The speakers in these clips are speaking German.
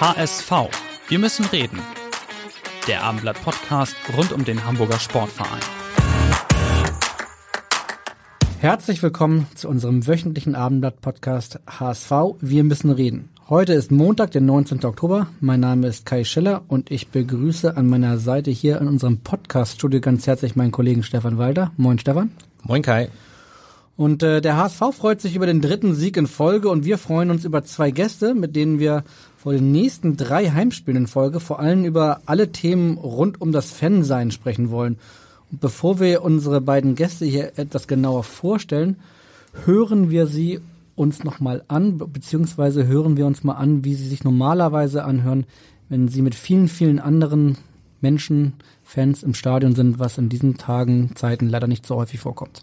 HSV. Wir müssen reden. Der Abendblatt Podcast rund um den Hamburger Sportverein. Herzlich willkommen zu unserem wöchentlichen Abendblatt Podcast HSV. Wir müssen reden. Heute ist Montag, der 19. Oktober. Mein Name ist Kai Schiller und ich begrüße an meiner Seite hier in unserem Podcast-Studio ganz herzlich meinen Kollegen Stefan Walter. Moin Stefan. Moin Kai. Und äh, der HSV freut sich über den dritten Sieg in Folge und wir freuen uns über zwei Gäste, mit denen wir vor den nächsten drei Heimspielen in Folge vor allem über alle Themen rund um das Fansein sprechen wollen. Und bevor wir unsere beiden Gäste hier etwas genauer vorstellen, hören wir sie uns nochmal an, beziehungsweise hören wir uns mal an, wie sie sich normalerweise anhören, wenn sie mit vielen, vielen anderen Menschen, Fans im Stadion sind, was in diesen Tagen, Zeiten leider nicht so häufig vorkommt.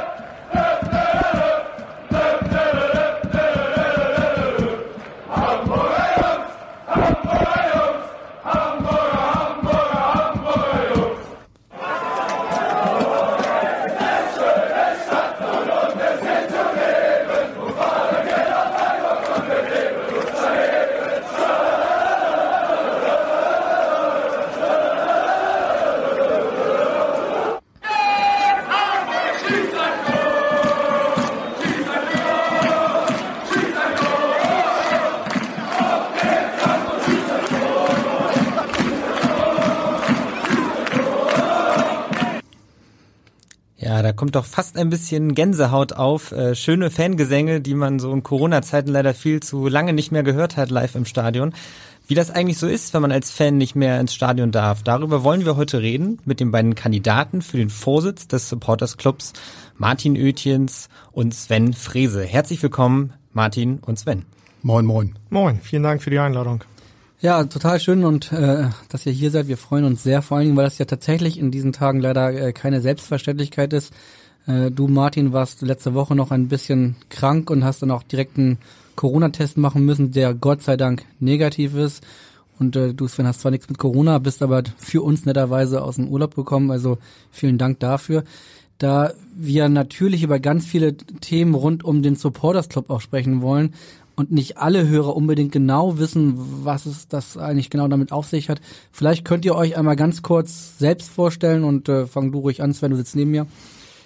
kommt doch fast ein bisschen Gänsehaut auf. Äh, schöne Fangesänge, die man so in Corona-Zeiten leider viel zu lange nicht mehr gehört hat live im Stadion. Wie das eigentlich so ist, wenn man als Fan nicht mehr ins Stadion darf, darüber wollen wir heute reden mit den beiden Kandidaten für den Vorsitz des Supporters Clubs, Martin Oetjens und Sven Frese. Herzlich willkommen, Martin und Sven. Moin, moin. Moin, vielen Dank für die Einladung. Ja, total schön und äh, dass ihr hier seid. Wir freuen uns sehr, vor allen Dingen, weil das ja tatsächlich in diesen Tagen leider äh, keine Selbstverständlichkeit ist. Äh, du, Martin, warst letzte Woche noch ein bisschen krank und hast dann auch direkt einen Corona-Test machen müssen, der Gott sei Dank negativ ist. Und äh, du, Sven, hast zwar nichts mit Corona, bist aber für uns netterweise aus dem Urlaub gekommen. Also vielen Dank dafür. Da wir natürlich über ganz viele Themen rund um den Supporters Club auch sprechen wollen, und nicht alle Hörer unbedingt genau wissen, was es das eigentlich genau damit auf sich hat. Vielleicht könnt ihr euch einmal ganz kurz selbst vorstellen und äh, fang du ruhig an, Sven, du sitzt neben mir.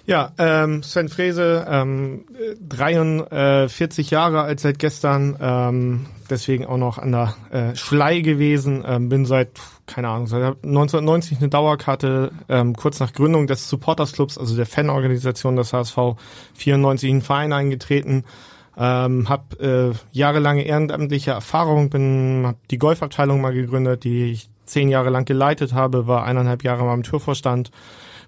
Ja, ähm, Sven Frese, ähm, 43 Jahre alt seit gestern, ähm, deswegen auch noch an der äh, Schlei gewesen, ähm, bin seit, keine Ahnung, seit 1990 eine Dauerkarte, ähm, kurz nach Gründung des Supporters Clubs, also der Fanorganisation des HSV, 94 in den Verein eingetreten, ähm, habe äh, jahrelange ehrenamtliche Erfahrung, bin hab die Golfabteilung mal gegründet, die ich zehn Jahre lang geleitet habe, war eineinhalb Jahre mal im Türvorstand.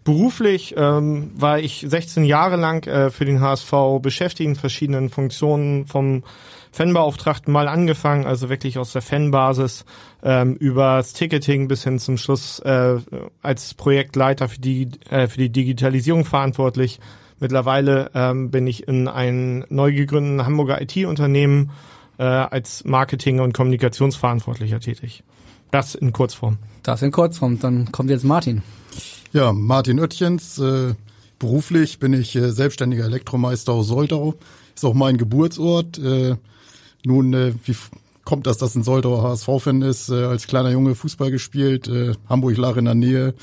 Beruflich ähm, war ich 16 Jahre lang äh, für den HSV beschäftigt in verschiedenen Funktionen vom Fanbeauftragten mal angefangen, also wirklich aus der Fanbasis ähm, über das Ticketing bis hin zum Schluss äh, als Projektleiter für die, äh, für die Digitalisierung verantwortlich Mittlerweile ähm, bin ich in einem neu gegründeten Hamburger IT-Unternehmen äh, als Marketing- und Kommunikationsverantwortlicher tätig. Das in Kurzform. Das in Kurzform. Dann kommt jetzt Martin. Ja, Martin Oettchens. Äh, beruflich bin ich äh, selbstständiger Elektromeister aus Soldau. Ist auch mein Geburtsort. Äh, nun, äh, wie kommt das, dass ein Soldauer HSV-Fan ist? Äh, als kleiner Junge Fußball gespielt. Äh, Hamburg lag in der Nähe.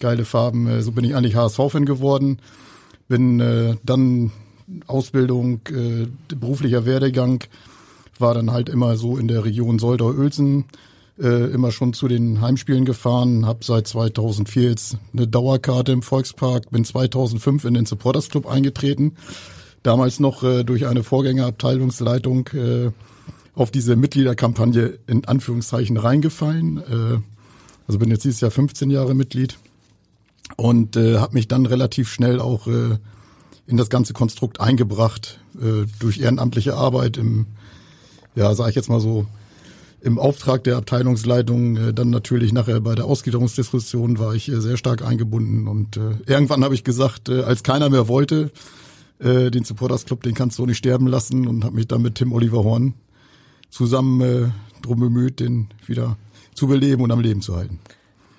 Geile Farben. Äh, so bin ich eigentlich HSV-Fan geworden bin äh, dann Ausbildung, äh, beruflicher Werdegang war dann halt immer so in der Region Soldau-Uelzen äh, immer schon zu den Heimspielen gefahren, habe seit 2004 jetzt eine Dauerkarte im Volkspark, bin 2005 in den Supporters Club eingetreten, damals noch äh, durch eine Vorgängerabteilungsleitung äh, auf diese Mitgliederkampagne in Anführungszeichen reingefallen. Äh, also bin jetzt dieses Jahr 15 Jahre Mitglied und äh, habe mich dann relativ schnell auch äh, in das ganze Konstrukt eingebracht äh, durch ehrenamtliche Arbeit im, ja, sage ich jetzt mal so, im Auftrag der Abteilungsleitung, äh, dann natürlich nachher bei der Ausgliederungsdiskussion war ich äh, sehr stark eingebunden und äh, irgendwann habe ich gesagt, äh, als keiner mehr wollte, äh, den Supporters Club, den kannst du nicht sterben lassen und habe mich dann mit Tim Oliver Horn zusammen äh, drum bemüht, den wieder zu beleben und am Leben zu halten.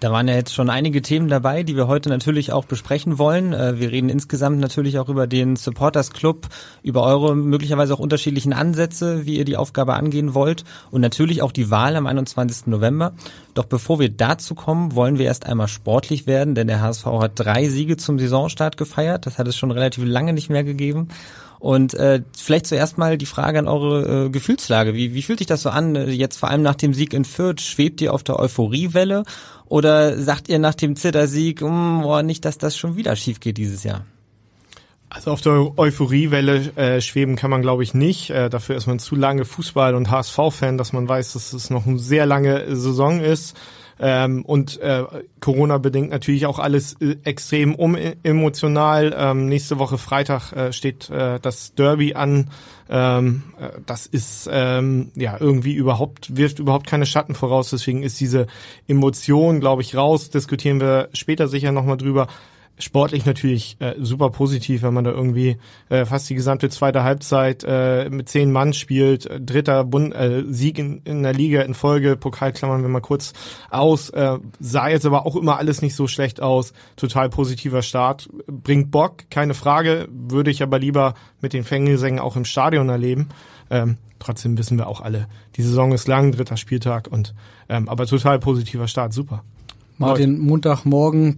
Da waren ja jetzt schon einige Themen dabei, die wir heute natürlich auch besprechen wollen. Äh, wir reden insgesamt natürlich auch über den Supporters Club, über eure möglicherweise auch unterschiedlichen Ansätze, wie ihr die Aufgabe angehen wollt und natürlich auch die Wahl am 21. November. Doch bevor wir dazu kommen, wollen wir erst einmal sportlich werden, denn der HSV hat drei Siege zum Saisonstart gefeiert. Das hat es schon relativ lange nicht mehr gegeben. Und äh, vielleicht zuerst mal die Frage an eure äh, Gefühlslage. Wie, wie fühlt sich das so an, äh, jetzt vor allem nach dem Sieg in Fürth? Schwebt ihr auf der Euphoriewelle oder sagt ihr nach dem Zittersieg, mm, oh, nicht, dass das schon wieder schief geht dieses Jahr? Also auf der Euphoriewelle äh, schweben kann man, glaube ich, nicht. Äh, dafür ist man zu lange Fußball- und HSV-Fan, dass man weiß, dass es noch eine sehr lange Saison ist. Ähm, und äh, Corona bedingt natürlich auch alles äh, extrem umemotional. Ähm, nächste Woche Freitag äh, steht äh, das Derby an. Ähm, äh, das ist ähm, ja irgendwie überhaupt wirft überhaupt keine Schatten voraus. Deswegen ist diese Emotion, glaube ich, raus. Diskutieren wir später sicher nochmal drüber sportlich natürlich äh, super positiv, wenn man da irgendwie äh, fast die gesamte zweite Halbzeit äh, mit zehn Mann spielt, äh, dritter Bund, äh, Sieg in, in der Liga in Folge, Pokal klammern wir mal kurz aus, äh, sah jetzt aber auch immer alles nicht so schlecht aus, total positiver Start, bringt Bock, keine Frage, würde ich aber lieber mit den Fängesängen auch im Stadion erleben. Ähm, trotzdem wissen wir auch alle, die Saison ist lang, dritter Spieltag und ähm, aber total positiver Start, super. Martin, Montagmorgen,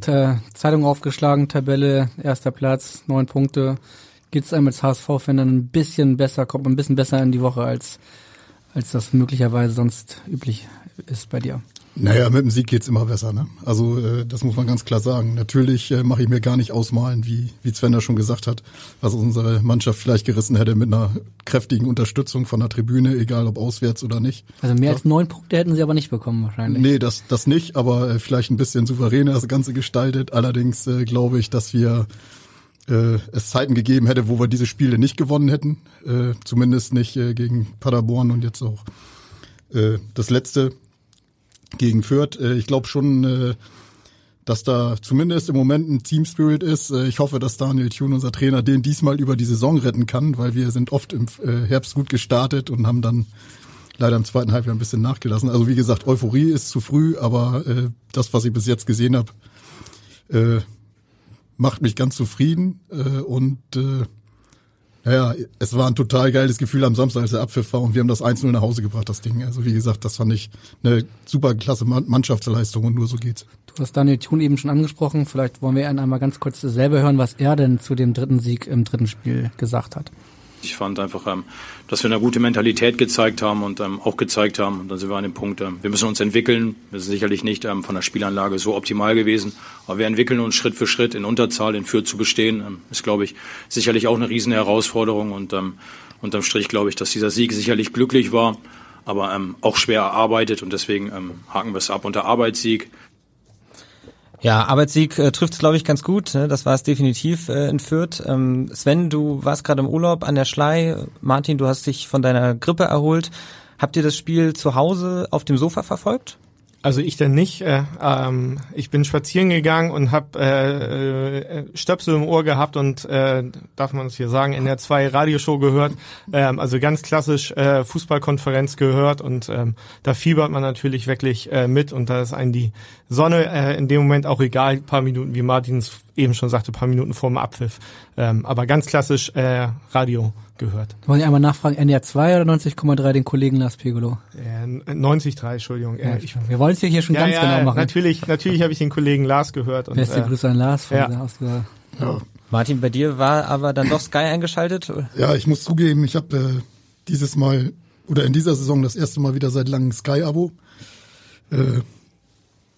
Zeitung aufgeschlagen, Tabelle, erster Platz, neun Punkte. Geht's einem als HSV-Fan dann ein bisschen besser, kommt man ein bisschen besser in die Woche, als, als das möglicherweise sonst üblich ist bei dir? Naja, mit dem Sieg geht's immer besser. Ne? Also äh, das muss man ganz klar sagen. Natürlich äh, mache ich mir gar nicht ausmalen, wie, wie Sven da schon gesagt hat, was unsere Mannschaft vielleicht gerissen hätte mit einer kräftigen Unterstützung von der Tribüne, egal ob auswärts oder nicht. Also mehr ja. als neun Punkte hätten sie aber nicht bekommen wahrscheinlich. Nee, das, das nicht, aber äh, vielleicht ein bisschen souveräner das Ganze gestaltet. Allerdings äh, glaube ich, dass wir äh, es Zeiten gegeben hätte, wo wir diese Spiele nicht gewonnen hätten. Äh, zumindest nicht äh, gegen Paderborn und jetzt auch äh, das letzte gegen Fürth. Äh, ich glaube schon, äh, dass da zumindest im Moment ein Team Spirit ist. Äh, ich hoffe, dass Daniel Thune, unser Trainer, den diesmal über die Saison retten kann, weil wir sind oft im Herbst gut gestartet und haben dann leider im zweiten Halbjahr ein bisschen nachgelassen. Also wie gesagt, Euphorie ist zu früh, aber das, was ich bis jetzt gesehen habe, macht mich ganz zufrieden und ja, es war ein total geiles Gefühl am Samstag, als der Abpfiff war und wir haben das 1-0 nach Hause gebracht, das Ding. Also wie gesagt, das fand ich eine super klasse Mannschaftsleistung und nur so geht's. Du hast Daniel Thun eben schon angesprochen. Vielleicht wollen wir ihn einmal ganz kurz selber hören, was er denn zu dem dritten Sieg im dritten Spiel gesagt hat. Ich fand einfach, ähm, dass wir eine gute Mentalität gezeigt haben und ähm, auch gezeigt haben, und dann sind wir an dem Punkt, ähm, wir müssen uns entwickeln. Wir sind sicherlich nicht ähm, von der Spielanlage so optimal gewesen, aber wir entwickeln uns Schritt für Schritt in Unterzahl, in Fürth zu bestehen. Ähm, ist, glaube ich, sicherlich auch eine riesen Herausforderung und ähm, unterm Strich glaube ich, dass dieser Sieg sicherlich glücklich war, aber ähm, auch schwer erarbeitet und deswegen ähm, haken wir es ab unter Arbeitssieg. Ja, Arbeitssieg äh, trifft es, glaube ich, ganz gut. Ne? Das war es definitiv äh, in Fürth. Ähm, Sven, du warst gerade im Urlaub an der Schlei. Martin, du hast dich von deiner Grippe erholt. Habt ihr das Spiel zu Hause auf dem Sofa verfolgt? Also ich denn nicht. Äh, ähm, ich bin spazieren gegangen und habe äh, äh, Stöpsel im Ohr gehabt und äh, darf man es hier sagen, in der zwei Radioshow gehört. Ähm, also ganz klassisch äh, Fußballkonferenz gehört und ähm, da fiebert man natürlich wirklich äh, mit und da ist einem die Sonne äh, in dem Moment auch egal. Paar Minuten, wie Martins eben schon sagte, paar Minuten vor dem Abpfiff. Ähm, aber ganz klassisch äh, Radio gehört. Wollen ich einmal nachfragen, NDR 2 oder 90,3 den Kollegen Lars Pegolo? Äh, 90,3, Entschuldigung. Ja, ich, wir wollen es ja hier schon ja, ganz ja, genau machen. Natürlich, natürlich habe ich den Kollegen Lars gehört. Und, Beste äh, Grüße an Lars von ja. der ja. Martin, bei dir war aber dann doch Sky eingeschaltet? Ja, ich muss zugeben, ich habe äh, dieses Mal oder in dieser Saison das erste Mal wieder seit langem Sky-Abo. Äh,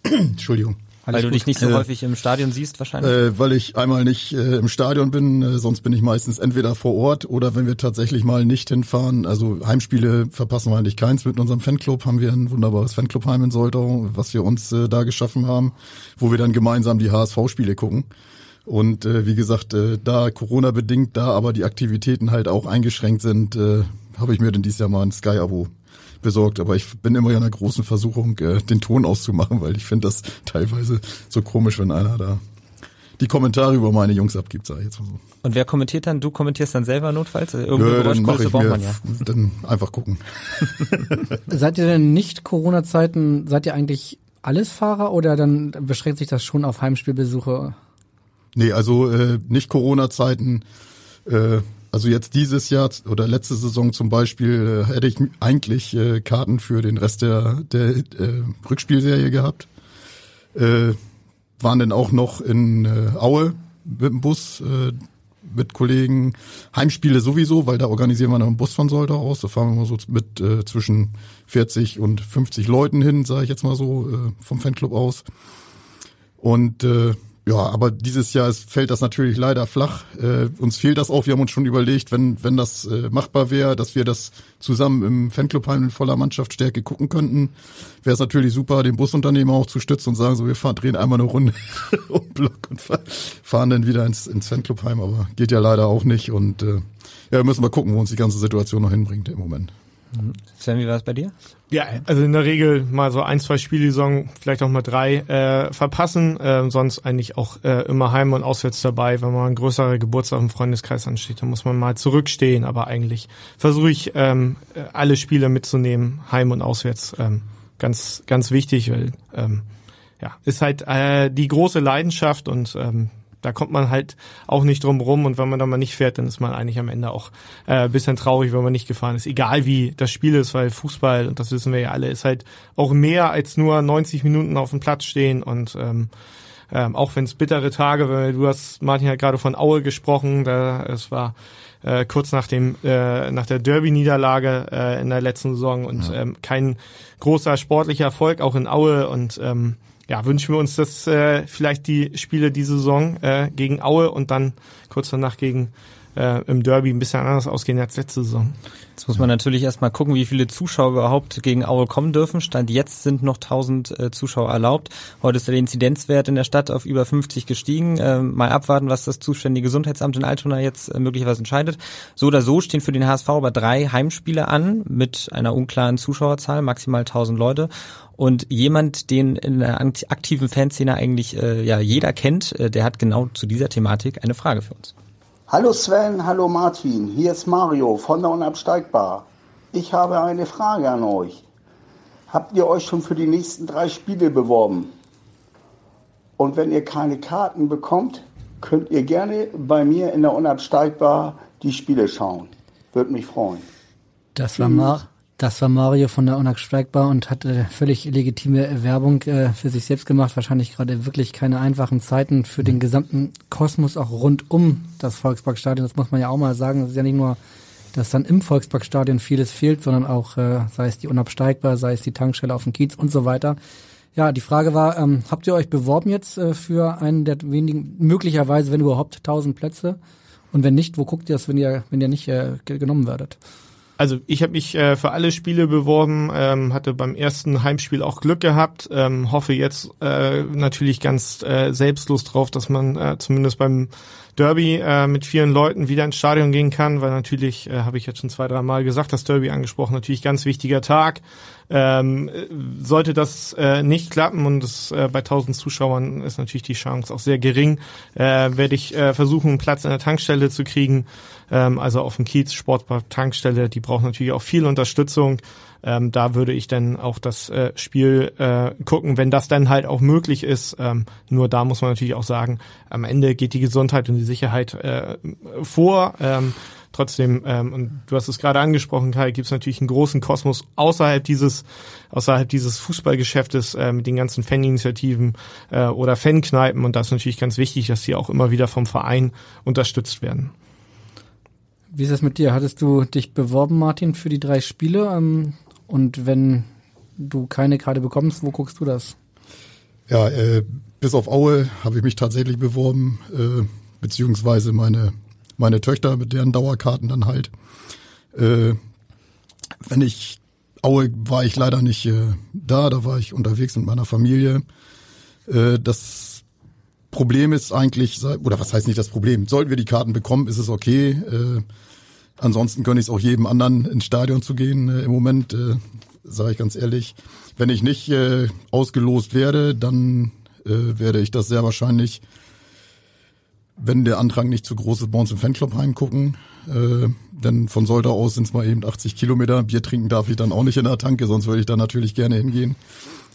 Entschuldigung. Weil du dich nicht so äh, häufig im Stadion siehst wahrscheinlich? Äh, weil ich einmal nicht äh, im Stadion bin, äh, sonst bin ich meistens entweder vor Ort oder wenn wir tatsächlich mal nicht hinfahren. Also Heimspiele verpassen wir eigentlich keins. Mit unserem Fanclub haben wir ein wunderbares Fanclubheim in Soltau, was wir uns äh, da geschaffen haben, wo wir dann gemeinsam die HSV-Spiele gucken. Und äh, wie gesagt, äh, da Corona bedingt, da aber die Aktivitäten halt auch eingeschränkt sind, äh, habe ich mir dann dieses Jahr mal ein Sky-Abo besorgt. Aber ich bin immer in einer großen Versuchung, äh, den Ton auszumachen, weil ich finde das teilweise so komisch, wenn einer da die Kommentare über meine Jungs abgibt, sag ich jetzt mal so. Und wer kommentiert dann? Du kommentierst dann selber notfalls? Irgendwo Nö, dann mach ich mir, ja. Dann einfach gucken. seid ihr denn nicht Corona-Zeiten, seid ihr eigentlich alles Fahrer oder dann beschränkt sich das schon auf Heimspielbesuche? Nee, also äh, nicht Corona-Zeiten. Äh, also jetzt dieses Jahr oder letzte Saison zum Beispiel äh, hätte ich eigentlich äh, Karten für den Rest der, der äh, Rückspielserie gehabt. Äh, waren dann auch noch in äh, Aue mit dem Bus äh, mit Kollegen. Heimspiele sowieso, weil da organisieren wir noch einen Bus von Soldau aus. Da fahren wir mal so mit äh, zwischen 40 und 50 Leuten hin, sage ich jetzt mal so, äh, vom Fanclub aus. Und äh, ja, aber dieses Jahr ist, fällt das natürlich leider flach. Äh, uns fehlt das auch. Wir haben uns schon überlegt, wenn, wenn das äh, machbar wäre, dass wir das zusammen im Fanclubheim in voller Mannschaftsstärke gucken könnten, wäre es natürlich super, den Busunternehmer auch zu stützen und sagen, so wir fahren, drehen einmal eine Runde um Block und fahren dann wieder ins, ins Fanclubheim. Aber geht ja leider auch nicht. Und äh, ja, müssen wir gucken, wo uns die ganze Situation noch hinbringt im Moment. Sven, wie war es bei dir? Ja, also in der Regel mal so ein, zwei Spiele die vielleicht auch mal drei äh, verpassen, äh, sonst eigentlich auch äh, immer heim und auswärts dabei. Wenn man ein größerer Geburtstag im Freundeskreis ansteht, dann muss man mal zurückstehen, aber eigentlich versuche ich ähm, alle Spiele mitzunehmen, heim und auswärts. Ähm, ganz, ganz wichtig, weil ähm, ja, ist halt äh, die große Leidenschaft und ähm, da kommt man halt auch nicht drum rum und wenn man dann mal nicht fährt, dann ist man eigentlich am Ende auch äh, bisschen traurig, wenn man nicht gefahren ist. Egal wie das Spiel ist, weil Fußball, und das wissen wir ja alle, ist halt auch mehr als nur 90 Minuten auf dem Platz stehen und ähm, ähm, auch wenn es bittere Tage, weil du hast, Martin hat gerade von Aue gesprochen, da es war äh, kurz nach dem äh, nach der Derby-Niederlage äh, in der letzten Saison und ja. ähm, kein großer sportlicher Erfolg auch in Aue und ähm, ja, wünschen wir uns, dass äh, vielleicht die Spiele diese Saison äh, gegen Aue und dann kurz danach gegen äh, im Derby ein bisschen anders ausgehen als letzte Saison. Jetzt muss man natürlich erstmal gucken, wie viele Zuschauer überhaupt gegen Aue kommen dürfen. Stand jetzt sind noch 1000 äh, Zuschauer erlaubt. Heute ist der Inzidenzwert in der Stadt auf über 50 gestiegen. Äh, mal abwarten, was das zuständige Gesundheitsamt in Altona jetzt äh, möglicherweise entscheidet. So oder so stehen für den HSV aber drei Heimspiele an mit einer unklaren Zuschauerzahl, maximal 1000 Leute. Und jemand, den in der aktiven Fanszene eigentlich äh, ja jeder kennt, äh, der hat genau zu dieser Thematik eine Frage für uns. Hallo Sven, hallo Martin, hier ist Mario von der Unabsteigbar. Ich habe eine Frage an euch. Habt ihr euch schon für die nächsten drei Spiele beworben? Und wenn ihr keine Karten bekommt, könnt ihr gerne bei mir in der Unabsteigbar die Spiele schauen. Würde mich freuen. Das war Mar das war Mario von der Unabsteigbar und hat äh, völlig legitime Werbung äh, für sich selbst gemacht. Wahrscheinlich gerade wirklich keine einfachen Zeiten für den gesamten Kosmos, auch rund um das Volksparkstadion. Das muss man ja auch mal sagen. Es ist ja nicht nur, dass dann im Volksparkstadion vieles fehlt, sondern auch, äh, sei es die Unabsteigbar, sei es die Tankstelle auf dem Kiez und so weiter. Ja, die Frage war, ähm, habt ihr euch beworben jetzt äh, für einen der wenigen, möglicherweise, wenn überhaupt, 1000 Plätze? Und wenn nicht, wo guckt ihr das, wenn ihr, wenn ihr nicht äh, genommen werdet? Also ich habe mich äh, für alle Spiele beworben, ähm, hatte beim ersten Heimspiel auch Glück gehabt, ähm, hoffe jetzt äh, natürlich ganz äh, selbstlos drauf, dass man äh, zumindest beim Derby äh, mit vielen Leuten wieder ins Stadion gehen kann, weil natürlich, äh, habe ich jetzt schon zwei, drei Mal gesagt, das Derby angesprochen, natürlich ganz wichtiger Tag. Ähm, sollte das äh, nicht klappen und es äh, bei 1000 Zuschauern ist natürlich die Chance auch sehr gering, äh, werde ich äh, versuchen, einen Platz in der Tankstelle zu kriegen. Ähm, also auf dem Kiez Sportpark Tankstelle, die braucht natürlich auch viel Unterstützung. Ähm, da würde ich dann auch das äh, Spiel äh, gucken, wenn das dann halt auch möglich ist. Ähm, nur da muss man natürlich auch sagen, am Ende geht die Gesundheit und die Sicherheit äh, vor. Ähm, trotzdem, ähm, und du hast es gerade angesprochen, Kai, gibt es natürlich einen großen Kosmos außerhalb dieses, außerhalb dieses Fußballgeschäftes äh, mit den ganzen Faninitiativen äh, oder Fankneipen. Und das ist natürlich ganz wichtig, dass die auch immer wieder vom Verein unterstützt werden. Wie ist es mit dir? Hattest du dich beworben, Martin, für die drei Spiele? Ähm, und wenn du keine Karte bekommst, wo guckst du das? Ja, äh, bis auf Aue habe ich mich tatsächlich beworben, äh, beziehungsweise meine meine Töchter mit deren Dauerkarten dann halt. Äh, wenn ich Aue war ich leider nicht äh, da, da war ich unterwegs mit meiner Familie. Äh, das Problem ist eigentlich, oder was heißt nicht das Problem? Sollten wir die Karten bekommen, ist es okay. Äh, ansonsten gönne ich es auch jedem anderen ins Stadion zu gehen. Äh, Im Moment, äh, sage ich ganz ehrlich, wenn ich nicht äh, ausgelost werde, dann äh, werde ich das sehr wahrscheinlich, wenn der Antrag nicht zu groß ist, bei uns im Fanclub heimgucken. Äh, denn von Soltau aus sind es mal eben 80 Kilometer. Bier trinken darf ich dann auch nicht in der Tanke, sonst würde ich da natürlich gerne hingehen.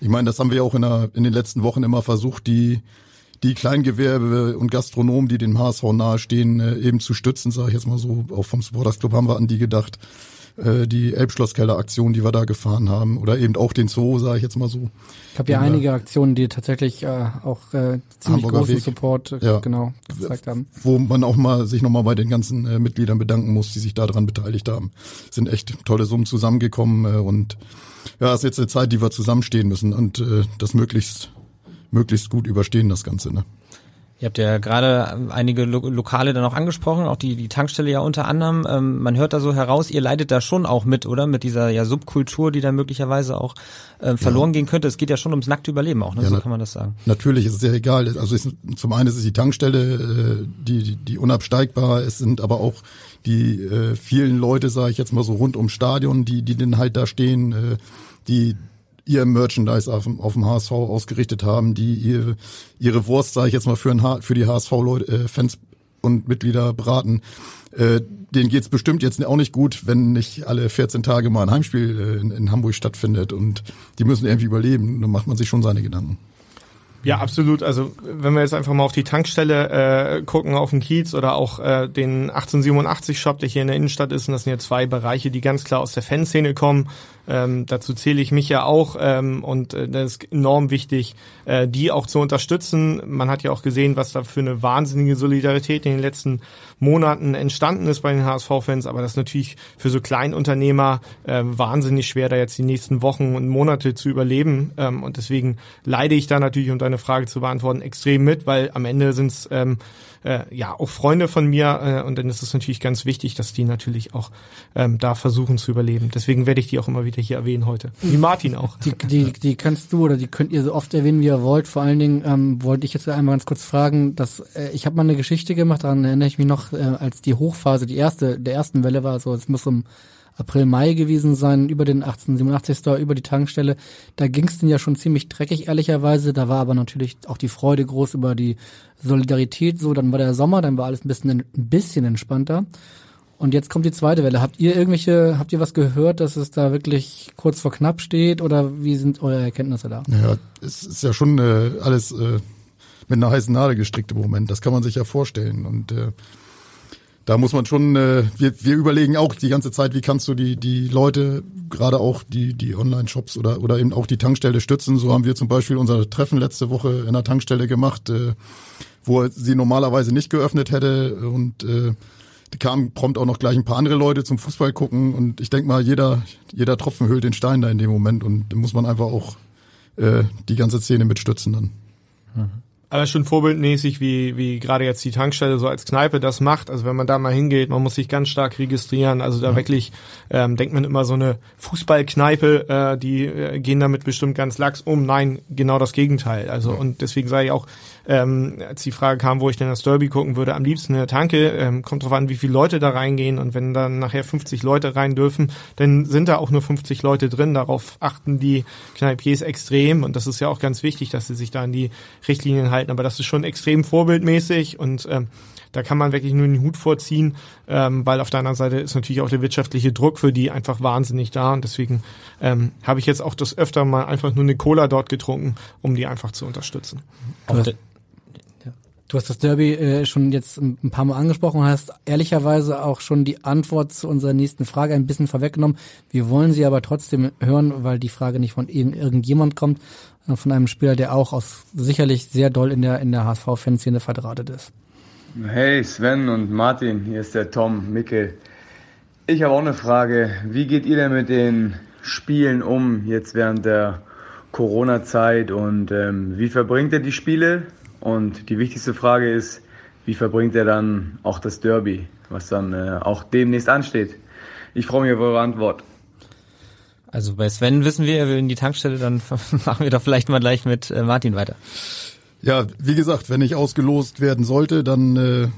Ich meine, das haben wir auch in, der, in den letzten Wochen immer versucht, die die Kleingewerbe und Gastronomen, die dem HSV nahestehen, äh, eben zu stützen, sage ich jetzt mal so. Auch vom Supporters Club haben wir an die gedacht. Äh, die Elbschlosskeller-Aktion, die wir da gefahren haben. Oder eben auch den Zoo, sage ich jetzt mal so. Ich habe ja einige Aktionen, die tatsächlich äh, auch äh, ziemlich Hamburger großen Weg. Support äh, Ja. genau gezeigt haben. wo man auch mal sich nochmal bei den ganzen äh, Mitgliedern bedanken muss, die sich daran beteiligt haben. Sind echt tolle Summen zusammengekommen äh, und ja, es ist jetzt eine Zeit, die wir zusammenstehen müssen und äh, das möglichst möglichst gut überstehen, das Ganze. Ne? Ihr habt ja gerade einige Lo Lokale dann auch angesprochen, auch die, die Tankstelle ja unter anderem. Ähm, man hört da so heraus, ihr leidet da schon auch mit, oder? Mit dieser ja Subkultur, die da möglicherweise auch äh, verloren gehen könnte. Es geht ja schon ums nackte Überleben auch, ne? Ja, so kann man das sagen. Natürlich ist es ja egal. Also ist- zum einen ist es die Tankstelle, äh, die, die, die unabsteigbar. Es sind aber auch die äh, vielen Leute, sage ich jetzt mal so rund ums Stadion, die, die denn halt da stehen, äh, die ihr Merchandise auf dem, auf dem HSV ausgerichtet haben, die ihre, ihre Wurst, sage ich jetzt mal, für, ein für die HSV-Fans und Mitglieder beraten. Äh, denen geht's bestimmt jetzt auch nicht gut, wenn nicht alle 14 Tage mal ein Heimspiel äh, in, in Hamburg stattfindet und die müssen irgendwie überleben. Da macht man sich schon seine Gedanken. Ja, absolut. Also wenn wir jetzt einfach mal auf die Tankstelle äh, gucken, auf den Kiez oder auch äh, den 1887-Shop, der hier in der Innenstadt ist, und das sind ja zwei Bereiche, die ganz klar aus der Fanszene kommen. Ähm, dazu zähle ich mich ja auch ähm, und äh, das ist enorm wichtig, äh, die auch zu unterstützen. Man hat ja auch gesehen, was da für eine wahnsinnige Solidarität in den letzten Monaten entstanden ist bei den HSV-Fans, aber das ist natürlich für so Kleinunternehmer äh, wahnsinnig schwer, da jetzt die nächsten Wochen und Monate zu überleben. Ähm, und deswegen leide ich da natürlich, um deine Frage zu beantworten, extrem mit, weil am Ende sind es ähm, äh, ja auch Freunde von mir äh, und dann ist es natürlich ganz wichtig, dass die natürlich auch ähm, da versuchen zu überleben. Deswegen werde ich die auch immer wieder hier erwähnen heute. Wie Martin auch. Die, die, die kannst du oder die könnt ihr so oft erwähnen, wie ihr wollt. Vor allen Dingen ähm, wollte ich jetzt einmal ganz kurz fragen, dass äh, ich habe mal eine Geschichte gemacht, daran erinnere ich mich noch, äh, als die Hochphase, die erste, der ersten Welle war, so es muss um April, Mai gewesen sein, über den 1887 Store, über die Tankstelle. Da ging es denn ja schon ziemlich dreckig, ehrlicherweise. Da war aber natürlich auch die Freude groß über die Solidarität so. Dann war der Sommer, dann war alles ein bisschen, ein bisschen entspannter. Und jetzt kommt die zweite Welle. Habt ihr irgendwelche, habt ihr was gehört, dass es da wirklich kurz vor knapp steht oder wie sind eure Erkenntnisse da? Ja, es ist ja schon äh, alles äh, mit einer heißen Nadel gestrickt im Moment. Das kann man sich ja vorstellen. Und äh, da muss man schon, äh, wir, wir überlegen auch die ganze Zeit, wie kannst du die, die Leute, gerade auch die, die Online-Shops oder, oder eben auch die Tankstelle stützen. So haben wir zum Beispiel unser Treffen letzte Woche in der Tankstelle gemacht, äh, wo sie normalerweise nicht geöffnet hätte. Und äh, da kamen prompt auch noch gleich ein paar andere Leute zum Fußball gucken. Und ich denk mal, jeder, jeder Tropfen hüllt den Stein da in dem Moment. Und da muss man einfach auch äh, die ganze Szene mitstützen dann. Aber schon vorbildmäßig, wie, wie gerade jetzt die Tankstelle so als Kneipe das macht. Also wenn man da mal hingeht, man muss sich ganz stark registrieren. Also da wirklich ähm, denkt man immer so eine Fußballkneipe, äh, die äh, gehen damit bestimmt ganz lax um. Nein, genau das Gegenteil. Also und deswegen sage ich auch, ähm, als die Frage kam, wo ich denn das Derby gucken würde, am liebsten in der Tanke. Ähm, kommt drauf an, wie viele Leute da reingehen. Und wenn dann nachher 50 Leute rein dürfen, dann sind da auch nur 50 Leute drin. Darauf achten die Kneipiers extrem. Und das ist ja auch ganz wichtig, dass sie sich da an die Richtlinien halten. Aber das ist schon extrem vorbildmäßig und ähm, da kann man wirklich nur den Hut vorziehen, ähm, weil auf der anderen Seite ist natürlich auch der wirtschaftliche Druck für die einfach wahnsinnig da und deswegen ähm, habe ich jetzt auch das öfter mal einfach nur eine Cola dort getrunken, um die einfach zu unterstützen. Hast, du hast das Derby äh, schon jetzt ein paar Mal angesprochen hast ehrlicherweise auch schon die Antwort zu unserer nächsten Frage ein bisschen vorweggenommen. Wir wollen sie aber trotzdem hören, weil die Frage nicht von irgend, irgendjemand kommt, sondern von einem Spieler, der auch aus sicherlich sehr doll in der in der HSV-Fanszene verdrahtet ist. Hey Sven und Martin, hier ist der Tom Mickel. Ich habe auch eine Frage. Wie geht ihr denn mit den Spielen um jetzt während der Corona-Zeit und ähm, wie verbringt ihr die Spiele? Und die wichtigste Frage ist, wie verbringt ihr dann auch das Derby, was dann äh, auch demnächst ansteht? Ich freue mich auf eure Antwort. Also bei Sven wissen wir, er will in die Tankstelle, dann machen wir doch vielleicht mal gleich mit äh, Martin weiter. Ja, wie gesagt, wenn ich ausgelost werden sollte, dann äh,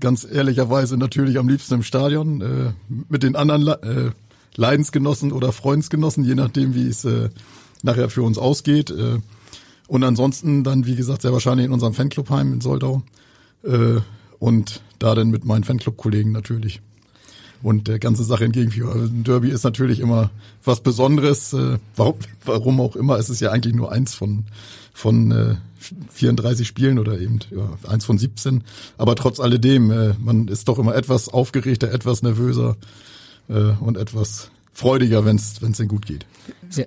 ganz ehrlicherweise natürlich am liebsten im Stadion äh, mit den anderen äh, Leidensgenossen oder Freundsgenossen, je nachdem, wie es äh, nachher für uns ausgeht. Und ansonsten dann, wie gesagt, sehr wahrscheinlich in unserem Fanclubheim in Soldau. Äh, und da dann mit meinen Fanclub-Kollegen natürlich. Und der ganze Sache entgegenführen. Also ein Derby ist natürlich immer was Besonderes. Äh, warum, warum auch immer, es ist ja eigentlich nur eins von, von äh, 34 Spielen oder eben ja, eins von 17. Aber trotz alledem, äh, man ist doch immer etwas aufgeregter, etwas nervöser äh, und etwas freudiger, wenn es denn gut geht. Ja.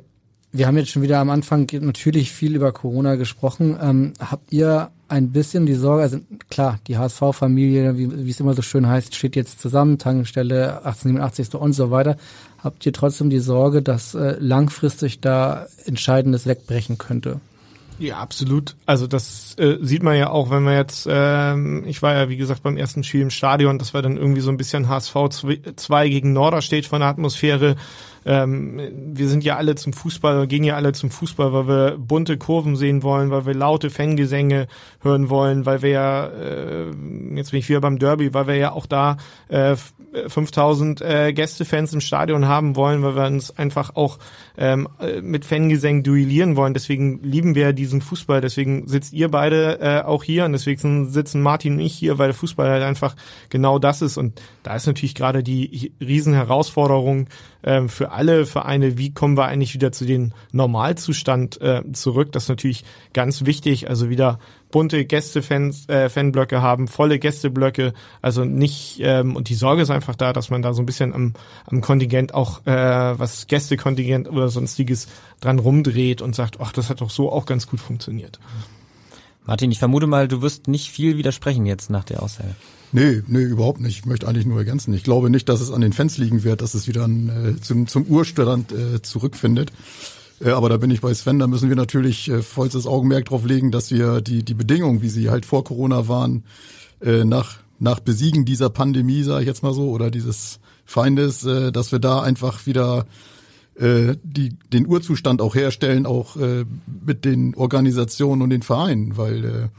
Wir haben jetzt schon wieder am Anfang natürlich viel über Corona gesprochen. Ähm, habt ihr ein bisschen die Sorge, also klar, die HSV-Familie, wie, es immer so schön heißt, steht jetzt zusammen, Tankstelle 1887. und so weiter. Habt ihr trotzdem die Sorge, dass äh, langfristig da Entscheidendes wegbrechen könnte? Ja, absolut. Also das äh, sieht man ja auch, wenn man jetzt, ähm, ich war ja wie gesagt beim ersten Spiel im Stadion, das war dann irgendwie so ein bisschen HSV 2 gegen Norderstedt von der Atmosphäre ähm, wir sind ja alle zum Fußball, gehen ja alle zum Fußball, weil wir bunte Kurven sehen wollen, weil wir laute Fangesänge hören wollen, weil wir ja, äh, jetzt bin ich wieder beim Derby, weil wir ja auch da äh, 5000 äh, Gästefans im Stadion haben wollen, weil wir uns einfach auch ähm, äh, mit Fangesängen duellieren wollen. Deswegen lieben wir diesen Fußball. Deswegen sitzt ihr beide äh, auch hier und deswegen sitzen Martin und ich hier, weil der Fußball halt einfach genau das ist. Und da ist natürlich gerade die Riesenherausforderung äh, für alle Vereine, wie kommen wir eigentlich wieder zu den Normalzustand äh, zurück. Das ist natürlich ganz wichtig. Also wieder bunte Gästefans, äh, haben, volle Gästeblöcke, also nicht ähm, und die Sorge ist einfach da, dass man da so ein bisschen am, am Kontingent auch äh, was Gästekontingent oder sonstiges dran rumdreht und sagt, ach, das hat doch so auch ganz gut funktioniert. Martin, ich vermute mal, du wirst nicht viel widersprechen jetzt nach der Aussage. Nee, nee, überhaupt nicht. Ich möchte eigentlich nur ergänzen. Ich glaube nicht, dass es an den Fans liegen wird, dass es wieder ein, äh, zum, zum Urstand äh, zurückfindet. Äh, aber da bin ich bei Sven, da müssen wir natürlich äh, vollstes Augenmerk drauf legen, dass wir die, die Bedingungen, wie sie halt vor Corona waren, äh, nach, nach Besiegen dieser Pandemie, sage ich jetzt mal so, oder dieses Feindes, dass wir da einfach wieder die, den Urzustand auch herstellen, auch mit den Organisationen und den Vereinen, weil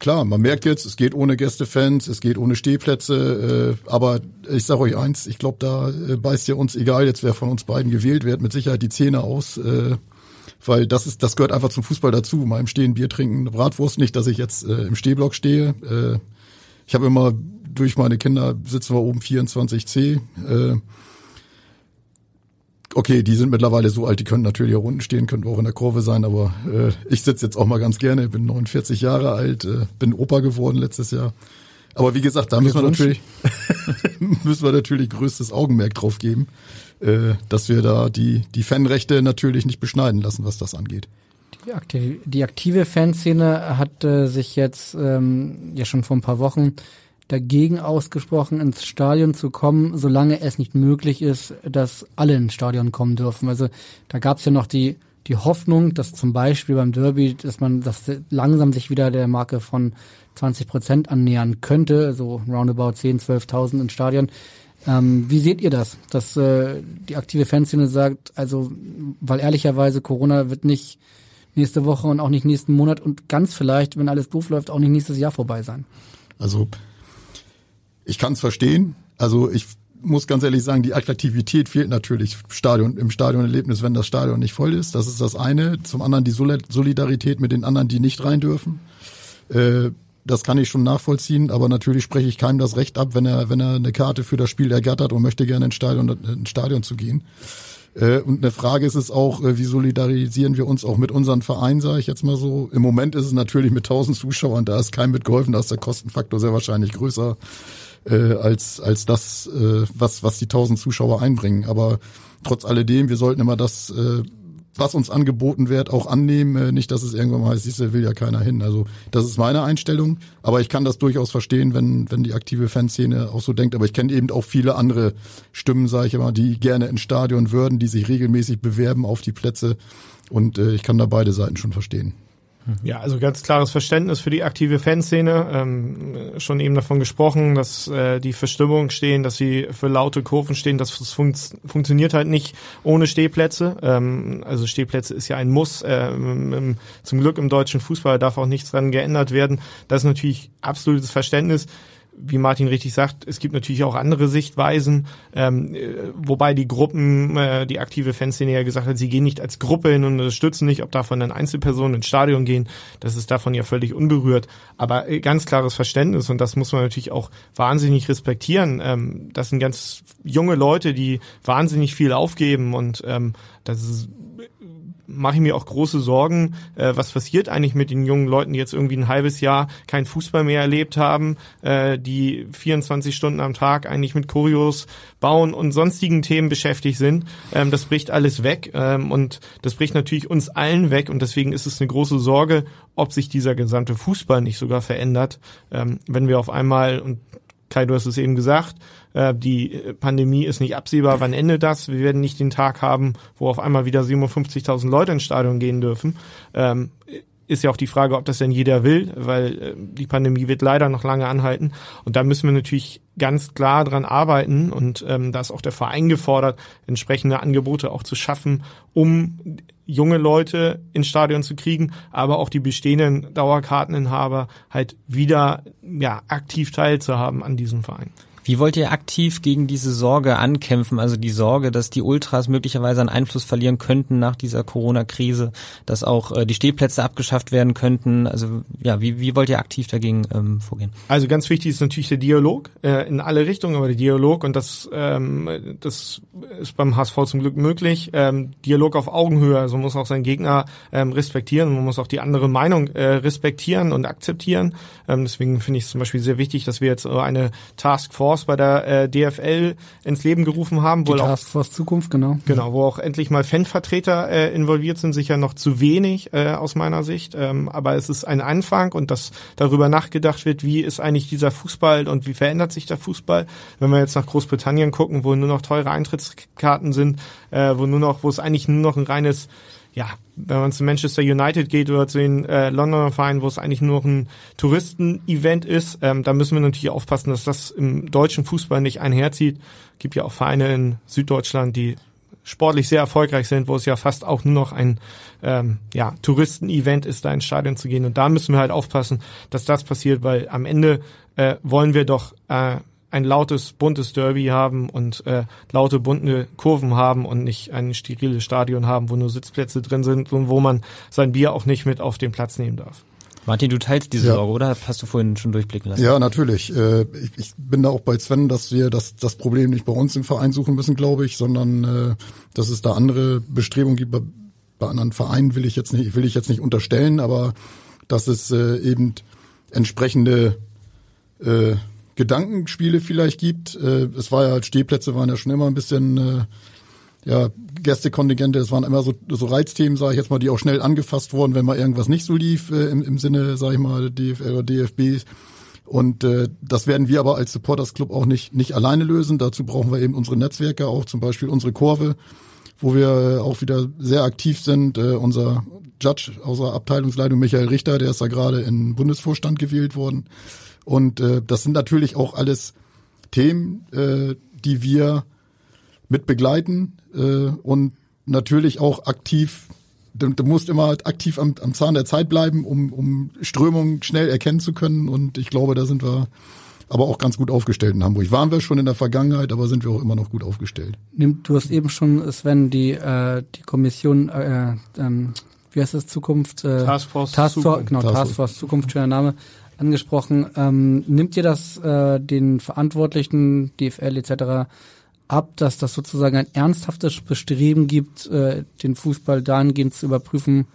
klar, man merkt jetzt, es geht ohne Gästefans, es geht ohne Stehplätze, äh, aber ich sage euch eins, ich glaube, da äh, beißt ja uns, egal jetzt wer von uns beiden gewählt wird, mit Sicherheit die Zähne aus, äh, weil das ist, das gehört einfach zum Fußball dazu, mal im Stehen Bier trinken, Bratwurst, nicht, dass ich jetzt äh, im Stehblock stehe. Äh, ich habe immer durch meine Kinder sitzen wir oben 24C. Äh, okay, die sind mittlerweile so alt, die können natürlich auch unten stehen, können auch in der Kurve sein, aber äh, ich sitze jetzt auch mal ganz gerne, bin 49 Jahre alt, äh, bin Opa geworden letztes Jahr. Aber wie gesagt, da müssen wir natürlich müssen wir natürlich größtes Augenmerk drauf geben, äh, dass wir da die die Fanrechte natürlich nicht beschneiden lassen, was das angeht. Die aktive, die aktive Fanszene hat äh, sich jetzt ähm, ja schon vor ein paar Wochen dagegen ausgesprochen, ins Stadion zu kommen, solange es nicht möglich ist, dass alle ins Stadion kommen dürfen. Also da gab es ja noch die die Hoffnung, dass zum Beispiel beim Derby, dass man das langsam sich wieder der Marke von 20 Prozent annähern könnte, so roundabout 10, 12.000 ins Stadion. Ähm, wie seht ihr das, dass äh, die aktive Fanszene sagt, also weil ehrlicherweise Corona wird nicht nächste Woche und auch nicht nächsten Monat und ganz vielleicht, wenn alles doof läuft, auch nicht nächstes Jahr vorbei sein? Also ich kann es verstehen. Also ich muss ganz ehrlich sagen, die Attraktivität fehlt natürlich im Stadion, im Stadionerlebnis, wenn das Stadion nicht voll ist. Das ist das eine. Zum anderen die Solidarität mit den anderen, die nicht rein dürfen. Äh, das kann ich schon nachvollziehen, aber natürlich spreche ich keinem das Recht ab, wenn er, wenn er eine Karte für das Spiel ergattert und möchte gerne ins Stadion, ins Stadion zu gehen. Äh, und eine Frage ist es auch, äh, wie solidarisieren wir uns auch mit unseren Vereinen, sage ich jetzt mal so. Im Moment ist es natürlich mit 1000 Zuschauern, da ist keinem mitgeholfen, da ist der Kostenfaktor sehr wahrscheinlich größer äh, als, als das, äh, was, was die tausend Zuschauer einbringen. Aber trotz alledem, wir sollten immer das, äh, was uns angeboten wird, auch annehmen. Äh, nicht, dass es irgendwann mal heißt, siehst will ja keiner hin. Also das ist meine Einstellung. Aber ich kann das durchaus verstehen, wenn, wenn die aktive Fanszene auch so denkt. Aber ich kenne eben auch viele andere Stimmen, sage ich immer, die gerne ins Stadion würden, die sich regelmäßig bewerben auf die Plätze. Und äh, ich kann da beide Seiten schon verstehen. Ja, also ganz klares Verständnis für die aktive Fanszene. Ähm, schon eben davon gesprochen, dass äh, die Verstimmung stehen, dass sie für laute Kurven stehen. Das fun funktioniert halt nicht ohne Stehplätze. Ähm, also Stehplätze ist ja ein Muss. Ähm, zum Glück im deutschen Fußball darf auch nichts dran geändert werden. Das ist natürlich absolutes Verständnis wie Martin richtig sagt, es gibt natürlich auch andere Sichtweisen, ähm, äh, wobei die Gruppen, äh, die aktive Fanszene ja gesagt hat, sie gehen nicht als Gruppe hin und unterstützen nicht, ob davon dann Einzelpersonen ins Stadion gehen, das ist davon ja völlig unberührt. Aber äh, ganz klares Verständnis und das muss man natürlich auch wahnsinnig respektieren. Ähm, das sind ganz junge Leute, die wahnsinnig viel aufgeben und ähm, das ist mache ich mir auch große Sorgen, äh, was passiert eigentlich mit den jungen Leuten, die jetzt irgendwie ein halbes Jahr kein Fußball mehr erlebt haben, äh, die 24 Stunden am Tag eigentlich mit Choreos bauen und sonstigen Themen beschäftigt sind. Ähm, das bricht alles weg ähm, und das bricht natürlich uns allen weg und deswegen ist es eine große Sorge, ob sich dieser gesamte Fußball nicht sogar verändert, ähm, wenn wir auf einmal und Kai, du hast es eben gesagt, äh, die Pandemie ist nicht absehbar, wann endet das? Wir werden nicht den Tag haben, wo auf einmal wieder 57.000 Leute ins Stadion gehen dürfen. Ähm, ist ja auch die Frage, ob das denn jeder will, weil äh, die Pandemie wird leider noch lange anhalten. Und da müssen wir natürlich ganz klar dran arbeiten und ähm, da ist auch der Verein gefordert, entsprechende Angebote auch zu schaffen, um junge Leute ins Stadion zu kriegen, aber auch die bestehenden Dauerkarteninhaber halt wieder ja aktiv teilzuhaben an diesem Verein. Wie wollt ihr aktiv gegen diese Sorge ankämpfen? Also die Sorge, dass die Ultras möglicherweise an Einfluss verlieren könnten nach dieser Corona-Krise, dass auch äh, die Stehplätze abgeschafft werden könnten. Also ja, wie, wie wollt ihr aktiv dagegen ähm, vorgehen? Also ganz wichtig ist natürlich der Dialog äh, in alle Richtungen, aber der Dialog und das, ähm, das ist beim HSV zum Glück möglich. Ähm, Dialog auf Augenhöhe, also man muss auch seinen Gegner ähm, respektieren, man muss auch die andere Meinung äh, respektieren und akzeptieren. Ähm, deswegen finde ich es zum Beispiel sehr wichtig, dass wir jetzt eine Taskforce Force bei der äh, DFL ins Leben gerufen haben. Die Taskforce Zukunft, genau. Genau, wo auch endlich mal Fanvertreter äh, involviert sind, sicher noch zu wenig äh, aus meiner Sicht. Ähm, aber es ist ein Anfang und dass darüber nachgedacht wird, wie ist eigentlich dieser Fußball und wie verändert sich der Fußball. Wenn wir jetzt nach Großbritannien gucken, wo nur noch teure Eintrittskarten sind, äh, wo nur noch, wo es eigentlich nur noch ein reines ja, wenn man zu Manchester United geht oder zu den äh, Londoner Vereinen, wo es eigentlich nur ein Touristen-Event ist, ähm, da müssen wir natürlich aufpassen, dass das im deutschen Fußball nicht einherzieht. Gibt ja auch Vereine in Süddeutschland, die sportlich sehr erfolgreich sind, wo es ja fast auch nur noch ein ähm, ja, Touristen-Event ist, da ins Stadion zu gehen. Und da müssen wir halt aufpassen, dass das passiert, weil am Ende äh, wollen wir doch äh, ein lautes, buntes Derby haben und äh, laute, bunte Kurven haben und nicht ein steriles Stadion haben, wo nur Sitzplätze drin sind und wo man sein Bier auch nicht mit auf den Platz nehmen darf. Martin, du teilst diese ja. Sorge, oder? Hast du vorhin schon durchblicken lassen? Ja, natürlich. Äh, ich, ich bin da auch bei Sven, dass wir das, das Problem nicht bei uns im Verein suchen müssen, glaube ich, sondern äh, dass es da andere Bestrebungen gibt. Bei, bei anderen Vereinen will ich jetzt nicht, will ich jetzt nicht unterstellen, aber dass es äh, eben entsprechende äh, Gedankenspiele vielleicht gibt. Äh, es war ja, Stehplätze waren ja schon immer ein bisschen, äh, ja, Gästekontingente, es waren immer so, so Reizthemen, sage ich jetzt mal, die auch schnell angefasst wurden, wenn mal irgendwas nicht so lief äh, im, im Sinne, sage ich mal, DFL oder DFB. Und äh, das werden wir aber als Supporters Club auch nicht, nicht alleine lösen. Dazu brauchen wir eben unsere Netzwerke, auch zum Beispiel unsere Kurve, wo wir äh, auch wieder sehr aktiv sind. Äh, unser Judge außer Abteilungsleitung Michael Richter, der ist da gerade in Bundesvorstand gewählt worden. Und äh, das sind natürlich auch alles Themen, äh, die wir mit begleiten äh, und natürlich auch aktiv du, du musst immer halt aktiv am, am Zahn der Zeit bleiben, um, um Strömungen schnell erkennen zu können. Und ich glaube, da sind wir aber auch ganz gut aufgestellt in Hamburg. Waren wir schon in der Vergangenheit, aber sind wir auch immer noch gut aufgestellt. Du hast eben schon, Sven, die, äh, die Kommission, äh, ähm, wie heißt das, Zukunft? Äh, Taskforce Task Zukunft. Genau, Taskforce Zukunft, schöner Name angesprochen. Ähm, nimmt ihr das äh, den Verantwortlichen, DFL etc. ab, dass das sozusagen ein ernsthaftes Bestreben gibt, äh, den Fußball dahingehend zu überprüfen,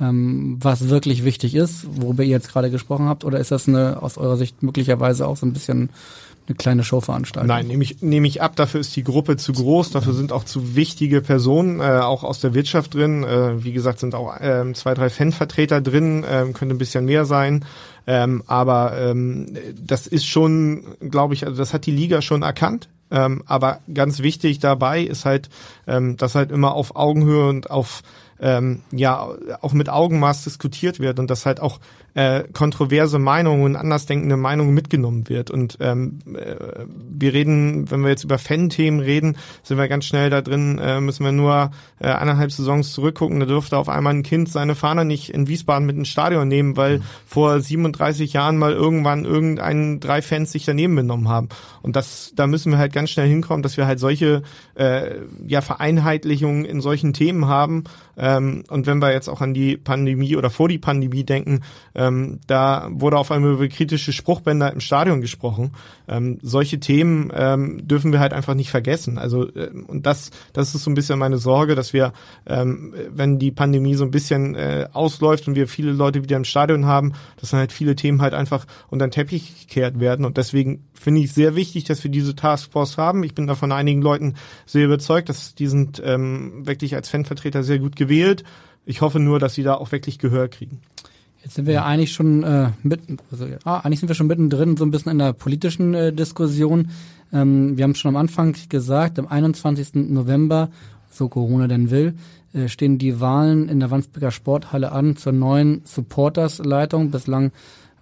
ähm, was wirklich wichtig ist, worüber ihr jetzt gerade gesprochen habt, oder ist das eine aus eurer Sicht möglicherweise auch so ein bisschen eine kleine Showveranstaltung. Nein, nehme ich, nehme ich ab. Dafür ist die Gruppe zu groß. Dafür sind auch zu wichtige Personen, äh, auch aus der Wirtschaft drin. Äh, wie gesagt, sind auch äh, zwei, drei Fanvertreter drin. Äh, könnte ein bisschen mehr sein. Ähm, aber ähm, das ist schon, glaube ich, also das hat die Liga schon erkannt. Ähm, aber ganz wichtig dabei ist halt, ähm, dass halt immer auf Augenhöhe und auf ähm, ja auch mit Augenmaß diskutiert wird und dass halt auch äh, kontroverse Meinungen und andersdenkende Meinungen mitgenommen wird. Und ähm, äh, wir reden, wenn wir jetzt über Fan-Themen reden, sind wir ganz schnell da drin, äh, müssen wir nur äh, eineinhalb Saisons zurückgucken. Da durfte auf einmal ein Kind seine Fahne nicht in Wiesbaden mit ins Stadion nehmen, weil mhm. vor 37 Jahren mal irgendwann irgendein drei Fans sich daneben benommen haben. Und das, da müssen wir halt ganz schnell hinkommen, dass wir halt solche äh, ja Vereinheitlichungen in solchen Themen haben. Ähm, und wenn wir jetzt auch an die Pandemie oder vor die Pandemie denken, ähm, da wurde auf einmal über kritische Spruchbänder im Stadion gesprochen. Ähm, solche Themen ähm, dürfen wir halt einfach nicht vergessen. Also äh, und das, das ist so ein bisschen meine Sorge, dass wir, ähm, wenn die Pandemie so ein bisschen äh, ausläuft und wir viele Leute wieder im Stadion haben, dass dann halt viele Themen halt einfach unter den Teppich gekehrt werden. Und deswegen finde ich sehr wichtig, dass wir diese Taskforce haben. Ich bin da von einigen Leuten sehr überzeugt, dass die sind ähm, wirklich als Fanvertreter sehr gut gewählt. Ich hoffe nur, dass sie da auch wirklich Gehör kriegen. Jetzt sind wir ja eigentlich schon äh, mitten, also ja, eigentlich sind wir schon mittendrin, so ein bisschen in der politischen äh, Diskussion. Ähm, wir haben schon am Anfang gesagt, am 21. November, so Corona denn will, äh, stehen die Wahlen in der Wandsbeker Sporthalle an zur neuen Supporters-Leitung. Bislang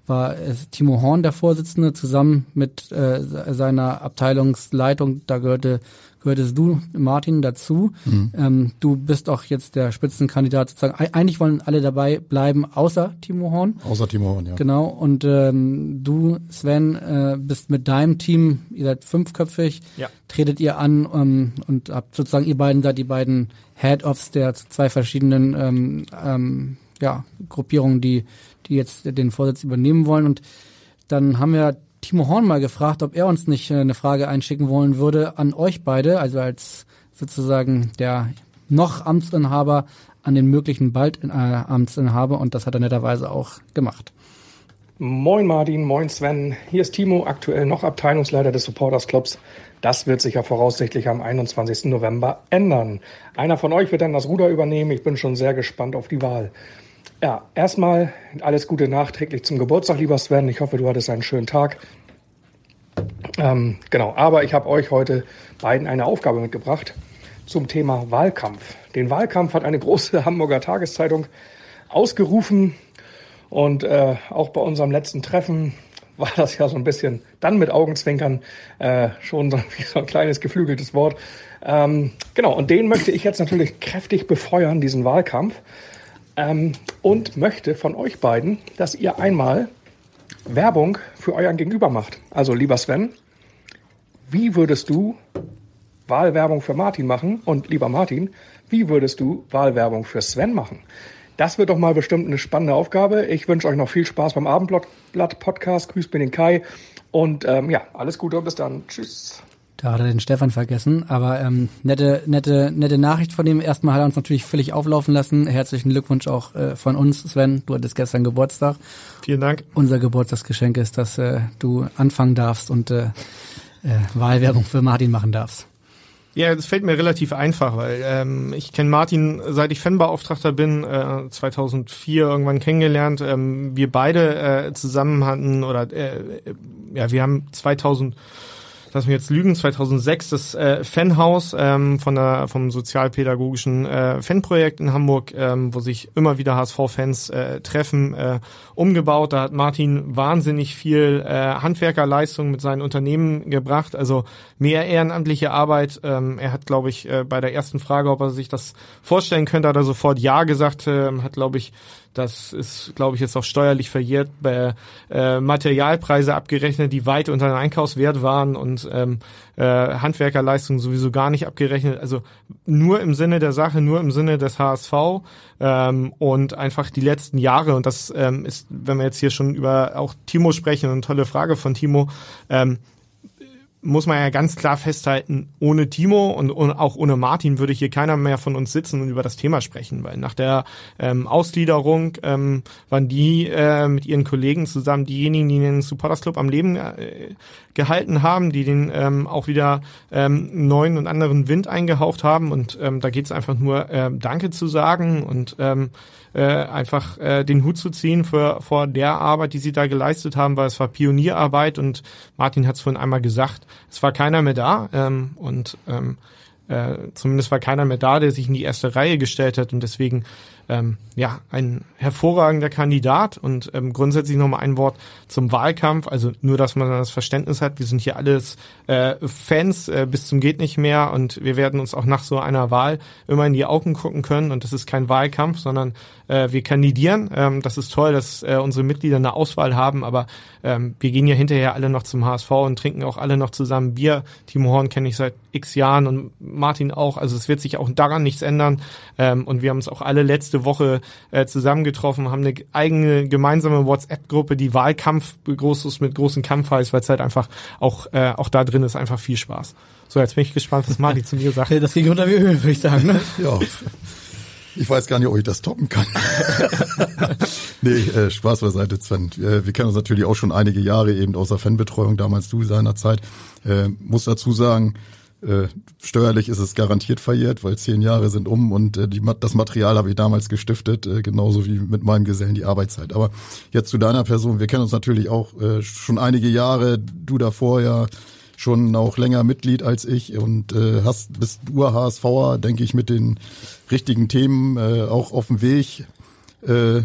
war es Timo Horn der Vorsitzende zusammen mit äh, seiner Abteilungsleitung. Da gehörte gehörtest du, Martin, dazu. Mhm. Ähm, du bist auch jetzt der Spitzenkandidat sozusagen. Eigentlich wollen alle dabei bleiben, außer Timo Horn. Außer Timo Horn, ja. Genau. Und ähm, du, Sven, äh, bist mit deinem Team, ihr seid fünfköpfig, ja. tretet ihr an ähm, und habt sozusagen, ihr beiden seid die beiden Head-Offs der zwei verschiedenen ähm, ähm, ja, Gruppierungen, die, die jetzt den Vorsitz übernehmen wollen. Und dann haben wir Timo Horn mal gefragt, ob er uns nicht äh, eine Frage einschicken wollen würde an euch beide, also als sozusagen der noch Amtsinhaber an den möglichen bald äh, Amtsinhaber und das hat er netterweise auch gemacht. Moin Martin, moin Sven. Hier ist Timo, aktuell noch Abteilungsleiter des Supporters Clubs. Das wird sich ja voraussichtlich am 21. November ändern. Einer von euch wird dann das Ruder übernehmen. Ich bin schon sehr gespannt auf die Wahl. Ja, erstmal alles Gute nachträglich zum Geburtstag, lieber Sven. Ich hoffe, du hattest einen schönen Tag. Ähm, genau, aber ich habe euch heute beiden eine Aufgabe mitgebracht zum Thema Wahlkampf. Den Wahlkampf hat eine große Hamburger Tageszeitung ausgerufen und äh, auch bei unserem letzten Treffen war das ja so ein bisschen dann mit Augenzwinkern äh, schon so, so ein kleines geflügeltes Wort. Ähm, genau, und den möchte ich jetzt natürlich kräftig befeuern, diesen Wahlkampf ähm, und möchte von euch beiden, dass ihr einmal Werbung für euren Gegenüber macht. Also lieber Sven, wie würdest du Wahlwerbung für Martin machen? Und lieber Martin, wie würdest du Wahlwerbung für Sven machen? Das wird doch mal bestimmt eine spannende Aufgabe. Ich wünsche euch noch viel Spaß beim Abendblatt-Podcast. Grüß mir den Kai. Und ähm, ja, alles Gute und bis dann. Tschüss. Da hat er den Stefan vergessen, aber ähm, nette, nette, nette Nachricht von ihm. Erstmal hat er uns natürlich völlig auflaufen lassen. Herzlichen Glückwunsch auch äh, von uns, Sven. Du hattest gestern Geburtstag. Vielen Dank. Unser Geburtstagsgeschenk ist, dass äh, du anfangen darfst und äh, äh, Wahlwerbung für Martin machen darfst. Ja, das fällt mir relativ einfach, weil ähm, ich kenne Martin, seit ich Fanbeauftragter bin, äh, 2004 irgendwann kennengelernt. Ähm, wir beide äh, zusammen hatten oder äh, ja, wir haben 2000 lass mich jetzt lügen, 2006 das äh, Fanhaus ähm, von der, vom sozialpädagogischen äh, Fanprojekt in Hamburg, ähm, wo sich immer wieder HSV-Fans äh, treffen, äh, umgebaut. Da hat Martin wahnsinnig viel äh, Handwerkerleistung mit seinen Unternehmen gebracht, also mehr ehrenamtliche Arbeit. Ähm, er hat, glaube ich, äh, bei der ersten Frage, ob er sich das vorstellen könnte, hat er sofort Ja gesagt, äh, hat, glaube ich, das ist, glaube ich, jetzt auch steuerlich verjährt, bei äh, Materialpreise abgerechnet, die weit unter dem Einkaufswert waren und ähm, äh, Handwerkerleistungen sowieso gar nicht abgerechnet. Also nur im Sinne der Sache, nur im Sinne des HSV ähm, und einfach die letzten Jahre. Und das ähm, ist, wenn wir jetzt hier schon über auch Timo sprechen, eine tolle Frage von Timo. Ähm, muss man ja ganz klar festhalten, ohne Timo und, und, auch ohne Martin würde hier keiner mehr von uns sitzen und über das Thema sprechen, weil nach der ähm, Ausgliederung ähm, waren die äh, mit ihren Kollegen zusammen diejenigen, die den Supporters Club am Leben äh, gehalten haben, die den ähm, auch wieder ähm, neuen und anderen Wind eingehaucht haben. Und ähm, da geht es einfach nur äh, Danke zu sagen und ähm, äh, einfach äh, den Hut zu ziehen für vor der Arbeit, die sie da geleistet haben, weil es war Pionierarbeit und Martin hat es vorhin einmal gesagt, es war keiner mehr da ähm, und ähm, äh, zumindest war keiner mehr da, der sich in die erste Reihe gestellt hat und deswegen ähm, ja, ein hervorragender Kandidat. Und ähm, grundsätzlich nochmal ein Wort zum Wahlkampf, also nur, dass man das Verständnis hat, wir sind hier alles äh, Fans äh, bis zum geht nicht mehr. Und wir werden uns auch nach so einer Wahl immer in die Augen gucken können. Und das ist kein Wahlkampf, sondern äh, wir kandidieren. Ähm, das ist toll, dass äh, unsere Mitglieder eine Auswahl haben, aber ähm, wir gehen ja hinterher alle noch zum HSV und trinken auch alle noch zusammen Bier. Timo Horn kenne ich seit x Jahren und Martin auch, also es wird sich auch daran nichts ändern. Ähm, und wir haben uns auch alle letzte Woche äh, zusammengetroffen, haben eine eigene gemeinsame WhatsApp-Gruppe, die Wahlkampf groß ist mit großen Kampf heißt, weil es halt einfach auch, äh, auch da drin ist einfach viel Spaß. So, jetzt bin ich gespannt, was Martin zu mir sagt. Das ging unter wie Öl, würde ich sagen. Ne? Ja. Ich weiß gar nicht, ob ich das toppen kann. nee, äh, Spaß beiseite, Sven. Äh, wir kennen uns natürlich auch schon einige Jahre eben aus der Fanbetreuung, damals du seinerzeit. Äh, muss dazu sagen, äh, steuerlich ist es garantiert verjährt, weil zehn Jahre sind um und äh, die, das Material habe ich damals gestiftet, äh, genauso wie mit meinem Gesellen die Arbeitszeit. Aber jetzt zu deiner Person, wir kennen uns natürlich auch äh, schon einige Jahre, du davor ja schon auch länger Mitglied als ich und äh, hast bist du HSVer, denke ich, mit den richtigen Themen äh, auch auf dem Weg. Äh,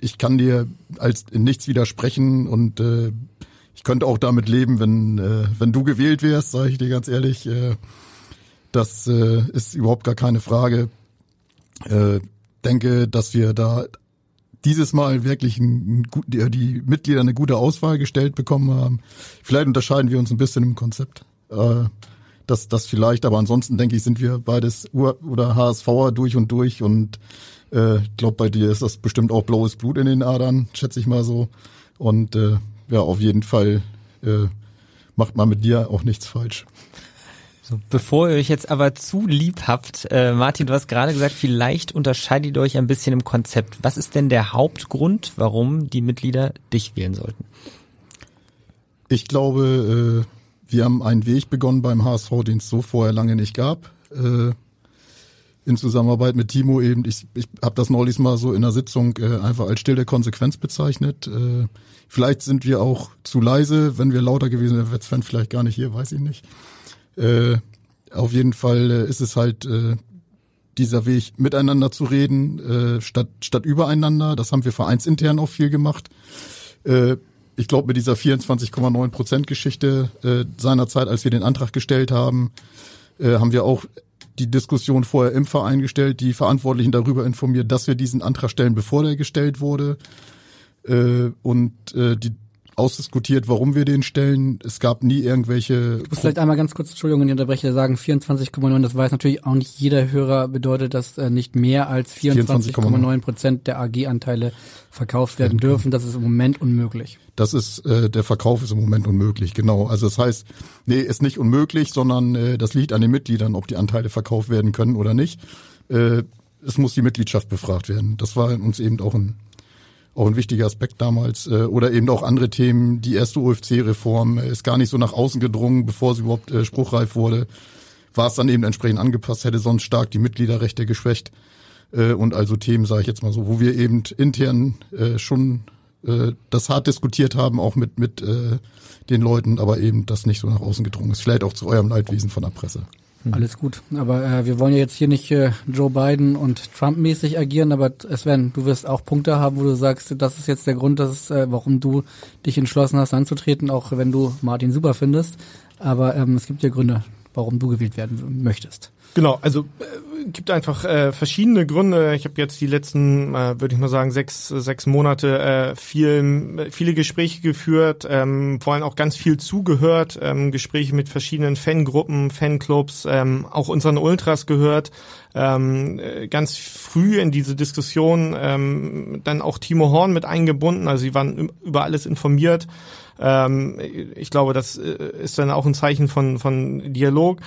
ich kann dir als in nichts widersprechen und äh, ich könnte auch damit leben, wenn, äh, wenn du gewählt wärst, sage ich dir ganz ehrlich. Äh, das äh, ist überhaupt gar keine Frage. Äh, denke, dass wir da dieses Mal wirklich ein, die, die Mitglieder eine gute Auswahl gestellt bekommen haben. Vielleicht unterscheiden wir uns ein bisschen im Konzept. Äh, das, das vielleicht, aber ansonsten denke ich, sind wir beides Ur- oder HSVer durch und durch und äh, glaube, bei dir ist das bestimmt auch blaues Blut in den Adern, schätze ich mal so. Und äh, ja, auf jeden Fall äh, macht man mit dir auch nichts falsch. So, bevor ihr euch jetzt aber zu lieb habt, äh, Martin, du hast gerade gesagt, vielleicht unterscheidet ihr euch ein bisschen im Konzept. Was ist denn der Hauptgrund, warum die Mitglieder dich wählen sollten? Ich glaube, äh, wir haben einen Weg begonnen beim HSV, den es so vorher lange nicht gab. Äh, in Zusammenarbeit mit Timo eben. Ich, ich habe das neulich mal so in der Sitzung äh, einfach als stille Konsequenz bezeichnet. Äh, vielleicht sind wir auch zu leise. Wenn wir lauter gewesen wären, wäre Sven vielleicht gar nicht hier, weiß ich nicht. Äh, auf jeden Fall äh, ist es halt äh, dieser Weg, miteinander zu reden, äh, statt, statt übereinander. Das haben wir vereinsintern auch viel gemacht. Äh, ich glaube, mit dieser 24,9 Prozent Geschichte äh, seinerzeit, als wir den Antrag gestellt haben, äh, haben wir auch die Diskussion vorher im Verein gestellt, die Verantwortlichen darüber informiert, dass wir diesen Antrag stellen, bevor der gestellt wurde. Äh, und äh, die ausdiskutiert, warum wir den stellen. Es gab nie irgendwelche. Ich muss vielleicht einmal ganz kurz, Entschuldigung, ich unterbreche, sagen 24,9, das weiß natürlich auch nicht jeder Hörer, bedeutet, dass äh, nicht mehr als 24,9 Prozent der AG-Anteile verkauft werden dürfen. Das ist im Moment unmöglich. Das ist, äh, der Verkauf ist im Moment unmöglich, genau. Also das heißt, nee, ist nicht unmöglich, sondern äh, das liegt an den Mitgliedern, ob die Anteile verkauft werden können oder nicht. Äh, es muss die Mitgliedschaft befragt werden. Das war uns eben auch ein auch ein wichtiger Aspekt damals. Äh, oder eben auch andere Themen. Die erste UFC-Reform ist gar nicht so nach außen gedrungen, bevor sie überhaupt äh, spruchreif wurde. War es dann eben entsprechend angepasst, hätte sonst stark die Mitgliederrechte geschwächt. Äh, und also Themen, sage ich jetzt mal so, wo wir eben intern äh, schon äh, das hart diskutiert haben, auch mit, mit äh, den Leuten, aber eben das nicht so nach außen gedrungen ist. Vielleicht auch zu eurem Leidwesen von der Presse. Alles gut. Aber äh, wir wollen ja jetzt hier nicht äh, Joe Biden und Trump mäßig agieren, aber Sven, du wirst auch Punkte haben, wo du sagst, das ist jetzt der Grund, dass, äh, warum du dich entschlossen hast anzutreten, auch wenn du Martin super findest. Aber ähm, es gibt ja Gründe, warum du gewählt werden möchtest. Genau, also äh, gibt einfach äh, verschiedene Gründe. Ich habe jetzt die letzten, äh, würde ich mal sagen, sechs sechs Monate äh, viel, viele Gespräche geführt, ähm, vor allem auch ganz viel zugehört, ähm, Gespräche mit verschiedenen Fangruppen, Fanclubs, ähm, auch unseren Ultras gehört. Ähm, äh, ganz früh in diese Diskussion ähm, dann auch Timo Horn mit eingebunden. Also sie waren über alles informiert. Ähm, ich glaube, das äh, ist dann auch ein Zeichen von von Dialog.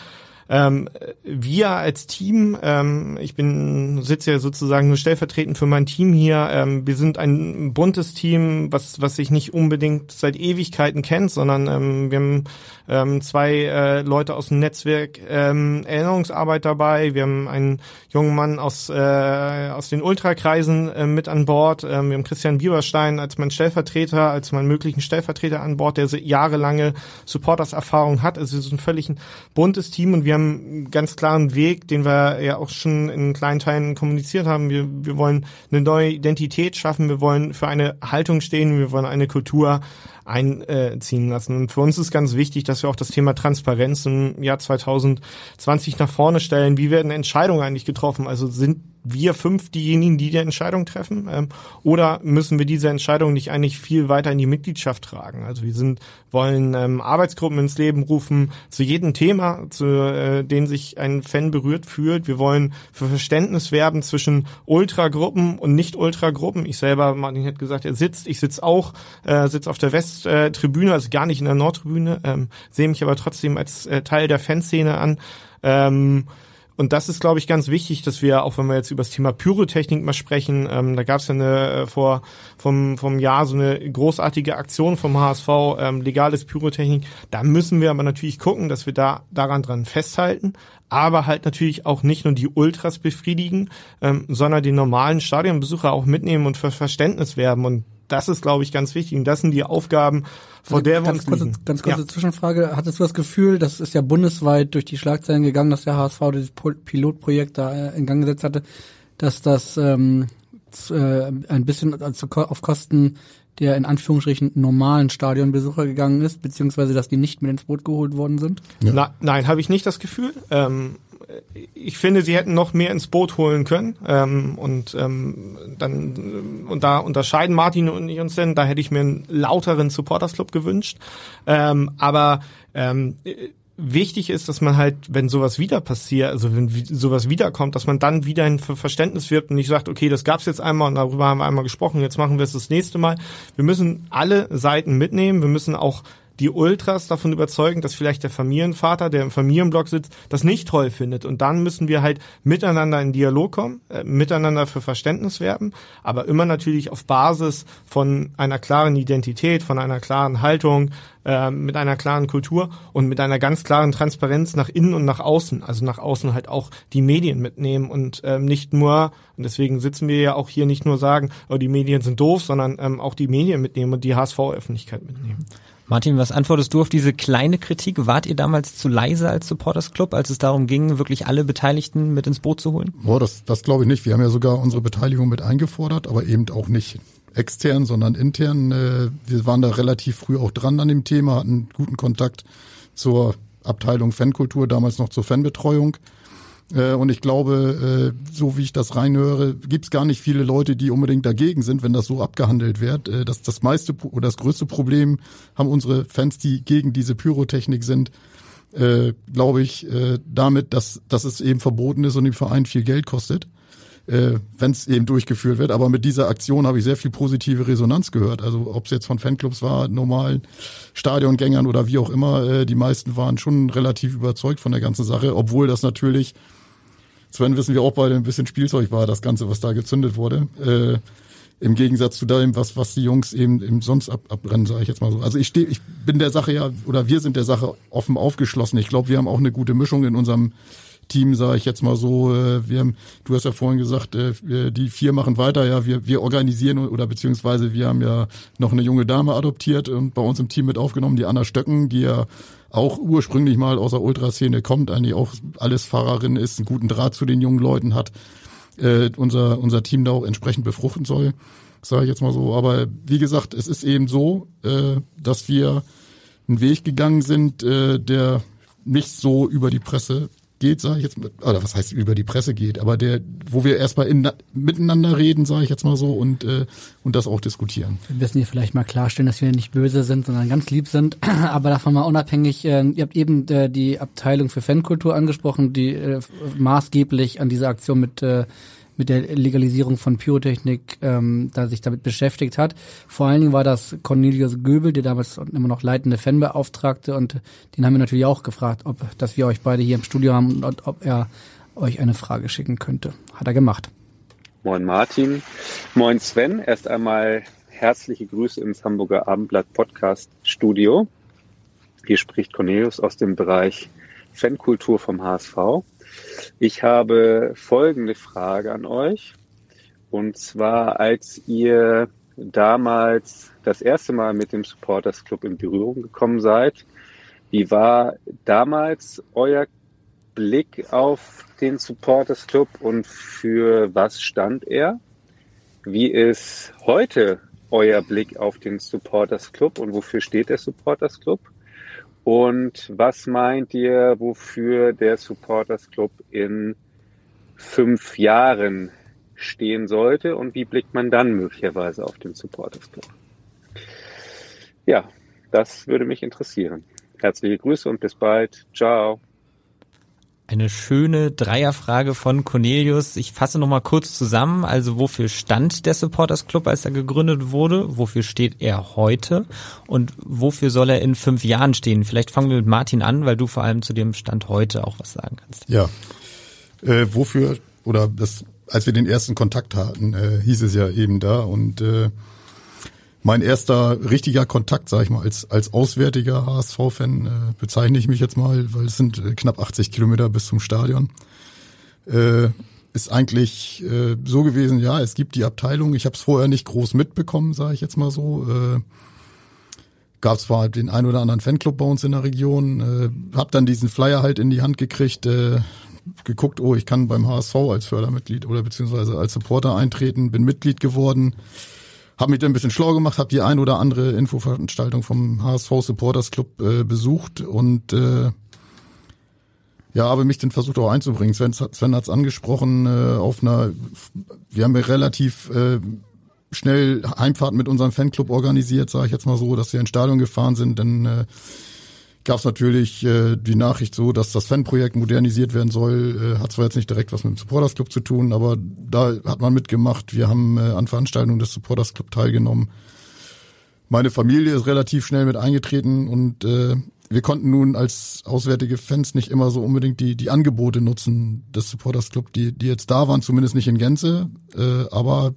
Ähm, wir als Team, ähm, ich bin sitze ja sozusagen nur stellvertretend für mein Team hier. Ähm, wir sind ein buntes Team, was was sich nicht unbedingt seit Ewigkeiten kennt, sondern ähm, wir haben ähm, zwei äh, Leute aus dem Netzwerk ähm, Erinnerungsarbeit dabei. Wir haben einen jungen Mann aus äh, aus den Ultrakreisen äh, mit an Bord. Ähm, wir haben Christian Bieberstein als mein Stellvertreter, als meinen möglichen Stellvertreter an Bord, der jahrelange Supporters-Erfahrung hat. Also wir sind völlig ein buntes Team und wir haben einen ganz klaren Weg, den wir ja auch schon in kleinen Teilen kommuniziert haben. Wir, wir wollen eine neue Identität schaffen, wir wollen für eine Haltung stehen, wir wollen eine Kultur einziehen lassen. Und für uns ist ganz wichtig, dass wir auch das Thema Transparenz im Jahr 2020 nach vorne stellen. Wie werden Entscheidungen eigentlich getroffen? Also sind wir fünf diejenigen, die die Entscheidung treffen? Ähm, oder müssen wir diese Entscheidung nicht eigentlich viel weiter in die Mitgliedschaft tragen? Also wir sind, wollen ähm, Arbeitsgruppen ins Leben rufen zu jedem Thema, zu äh, dem sich ein Fan berührt fühlt. Wir wollen für Verständnis werben zwischen Ultragruppen und Nicht-Ultragruppen. Ich selber, Martin hat gesagt, er sitzt, ich sitze auch, äh, sitze auf der Westtribüne, also gar nicht in der Nordtribüne, ähm, sehe mich aber trotzdem als äh, Teil der Fanszene an. Ähm, und das ist, glaube ich, ganz wichtig, dass wir, auch wenn wir jetzt über das Thema Pyrotechnik mal sprechen, ähm, da gab es ja eine, äh, vor vom, vom Jahr so eine großartige Aktion vom HSV, ähm, legales Pyrotechnik. Da müssen wir aber natürlich gucken, dass wir da daran dran festhalten, aber halt natürlich auch nicht nur die Ultras befriedigen, ähm, sondern die normalen Stadionbesucher auch mitnehmen und für Verständnis werben. Und das ist, glaube ich, ganz wichtig. Und das sind die Aufgaben, vor der wir ganz uns kurze, ganz kurze Ja. Zwischenfrage. Hattest du das Gefühl, das ist ja bundesweit durch die Schlagzeilen gegangen, dass der HSV dieses Pilotprojekt da äh, in Gang gesetzt hatte, dass das ähm, äh, ein bisschen also auf Kosten der in Anführungsstrichen normalen Stadionbesucher gegangen ist, beziehungsweise dass die nicht mit ins Boot geholt worden sind? Na, nein, habe ich nicht das Gefühl. Ähm, ich finde, sie hätten noch mehr ins Boot holen können. Ähm, und ähm, dann und da unterscheiden Martin und ich uns denn. Da hätte ich mir einen lauteren Supporters Club gewünscht. Ähm, aber ähm, äh, wichtig ist, dass man halt, wenn sowas wieder passiert, also wenn sowas wiederkommt, dass man dann wieder ein Ver- Verständnis wirbt und nicht sagt, okay, das gab's jetzt einmal und darüber haben wir einmal gesprochen, jetzt machen wir es das nächste Mal. Wir müssen alle Seiten mitnehmen. Wir müssen auch die Ultras davon überzeugen, dass vielleicht der Familienvater, der im Familienblock sitzt, das nicht toll findet. Und dann müssen wir halt miteinander in Dialog kommen, äh, miteinander für Verständnis werben, aber immer natürlich auf Basis von einer klaren Identität, von einer klaren Haltung, äh, mit einer klaren Kultur und mit einer ganz klaren Transparenz nach innen und nach außen. Also nach außen halt auch die Medien mitnehmen und ähm, nicht nur, und deswegen sitzen wir ja auch hier nicht nur sagen, oh, die Medien sind doof, sondern ähm, auch die Medien mitnehmen und die HSV-Öffentlichkeit mitnehmen. Martin, was antwortest du auf diese kleine Kritik? Wart ihr damals zu leise als Supporters Club, als es darum ging, wirklich alle Beteiligten mit ins Boot zu holen? Boah, das, das glaube ich nicht. Wir haben ja sogar unsere Beteiligung mit eingefordert, aber eben auch nicht extern, sondern intern. Äh, Wir waren da relativ früh auch dran an dem Thema, hatten guten Kontakt zur Abteilung Fankultur, damals noch zur Fanbetreuung. Äh, Und ich glaube, äh, so wie ich das reinhöre, gibt es gar nicht viele Leute, die unbedingt dagegen sind, wenn das so abgehandelt wird. Äh, Das, das meiste oder das größte Problem haben unsere Fans, die gegen diese Pyrotechnik sind, glaube ich, damit, dass, dass es eben verboten ist und dem Verein viel Geld kostet, äh, wenn es eben durchgeführt wird. Aber mit dieser Aktion habe ich sehr viel positive Resonanz gehört. Also ob es jetzt von Fanclubs war, normalen Stadiongängern oder wie auch immer, äh, die meisten waren schon relativ überzeugt von der ganzen Sache, obwohl das natürlich, Sven wissen wir auch beide, ein bisschen Spielzeug war, das Ganze, was da gezündet wurde. Äh, im Gegensatz zu dem, was, was die Jungs eben, eben sonst ab, abbrennen, sage ich jetzt mal so. Also ich stehe, ich bin der Sache ja, oder wir sind der Sache offen aufgeschlossen. Ich glaube, wir haben auch eine gute Mischung in unserem Team, sage ich jetzt mal so. Äh, Wir haben, du hast ja vorhin gesagt, äh, die vier machen weiter, ja, wir, wir organisieren oder beziehungsweise wir haben ja noch eine junge Dame adoptiert und bei uns im Team mit aufgenommen, die Anna Stöcken, die ja auch ursprünglich mal aus der Ultraszene kommt, eigentlich auch alles Fahrerin ist, einen guten Draht zu den jungen Leuten hat äh, unser, unser Team da auch entsprechend befruchten soll, sage ich jetzt mal so. Aber wie gesagt, es ist eben so, äh, dass wir einen Weg gegangen sind, äh, der nicht so über die Presse geht, sage ich jetzt mal, oder was heißt über die Presse geht, aber der, wo wir erstmal in, miteinander reden, sage ich jetzt mal so, und, äh, und das auch diskutieren. Wir müssen hier vielleicht mal klarstellen, dass wir nicht böse sind, sondern ganz lieb sind. Aber davon mal unabhängig, äh, ihr habt eben äh, die Abteilung für Fankultur angesprochen, die äh, maßgeblich an dieser Aktion mit äh, mit der Legalisierung von Pyrotechnik ähm, da sich damit beschäftigt hat. Vor allen Dingen war das Cornelius Göbel, der damals immer noch leitende Fanbeauftragte und den haben wir natürlich auch gefragt, ob dass wir euch beide hier im Studio haben und ob er euch eine Frage schicken könnte. Hat er gemacht. Moin Martin, moin Sven. Erst einmal herzliche Grüße ins Hamburger Abendblatt Podcast Studio. Hier spricht Cornelius aus dem Bereich Fankultur vom HSV. Ich habe folgende Frage an euch. Und zwar, als ihr damals das erste Mal mit dem Supporters Club in Berührung gekommen seid, wie war damals euer Blick auf den Supporters Club und für was stand er? Wie ist heute euer Blick auf den Supporters Club und wofür steht der Supporters Club? Und was meint ihr, wofür der Supporters Club in fünf Jahren stehen sollte und wie blickt man dann möglicherweise auf den Supporters Club? Ja, das würde mich interessieren. Herzliche Grüße und bis bald. Ciao. Eine schöne Dreierfrage von Cornelius. Ich fasse nochmal kurz zusammen. Also wofür stand der Supporters Club, als er gegründet wurde? Wofür steht er heute? Und wofür soll er in fünf Jahren stehen? Vielleicht fangen wir mit Martin an, weil du vor allem zu dem Stand heute auch was sagen kannst. Ja. Äh, wofür, oder das, als wir den ersten Kontakt hatten, äh, hieß es ja eben da und äh, mein erster richtiger Kontakt, sag ich mal, als, als auswärtiger HSV-Fan äh, bezeichne ich mich jetzt mal, weil es sind äh, knapp 80 Kilometer bis zum Stadion. Äh, ist eigentlich äh, so gewesen, ja, es gibt die Abteilung. Ich habe es vorher nicht groß mitbekommen, sage ich jetzt mal so. Äh, Gab zwar den ein oder anderen Fanclub bei uns in der Region, äh, habe dann diesen Flyer halt in die Hand gekriegt, äh, geguckt, oh, ich kann beim HSV als Fördermitglied oder beziehungsweise als Supporter eintreten, bin Mitglied geworden habe mich dann ein bisschen schlau gemacht, habe die ein oder andere Infoveranstaltung vom HSV Supporters Club äh, besucht und äh, ja, habe mich dann versucht auch einzubringen. Sven, Sven hat es angesprochen, äh, auf einer, wir haben ja relativ äh, schnell Heimfahrt mit unserem Fanclub organisiert, sage ich jetzt mal so, dass wir ins Stadion gefahren sind, dann äh, gab es natürlich äh, die Nachricht so, dass das Fanprojekt modernisiert werden soll. Äh, hat zwar jetzt nicht direkt was mit dem Supporters Club zu tun, aber da hat man mitgemacht. Wir haben äh, an Veranstaltungen des Supporters Club teilgenommen. Meine Familie ist relativ schnell mit eingetreten und äh, wir konnten nun als auswärtige Fans nicht immer so unbedingt die, die Angebote nutzen des Supporters Club, die, die jetzt da waren, zumindest nicht in Gänze, äh, aber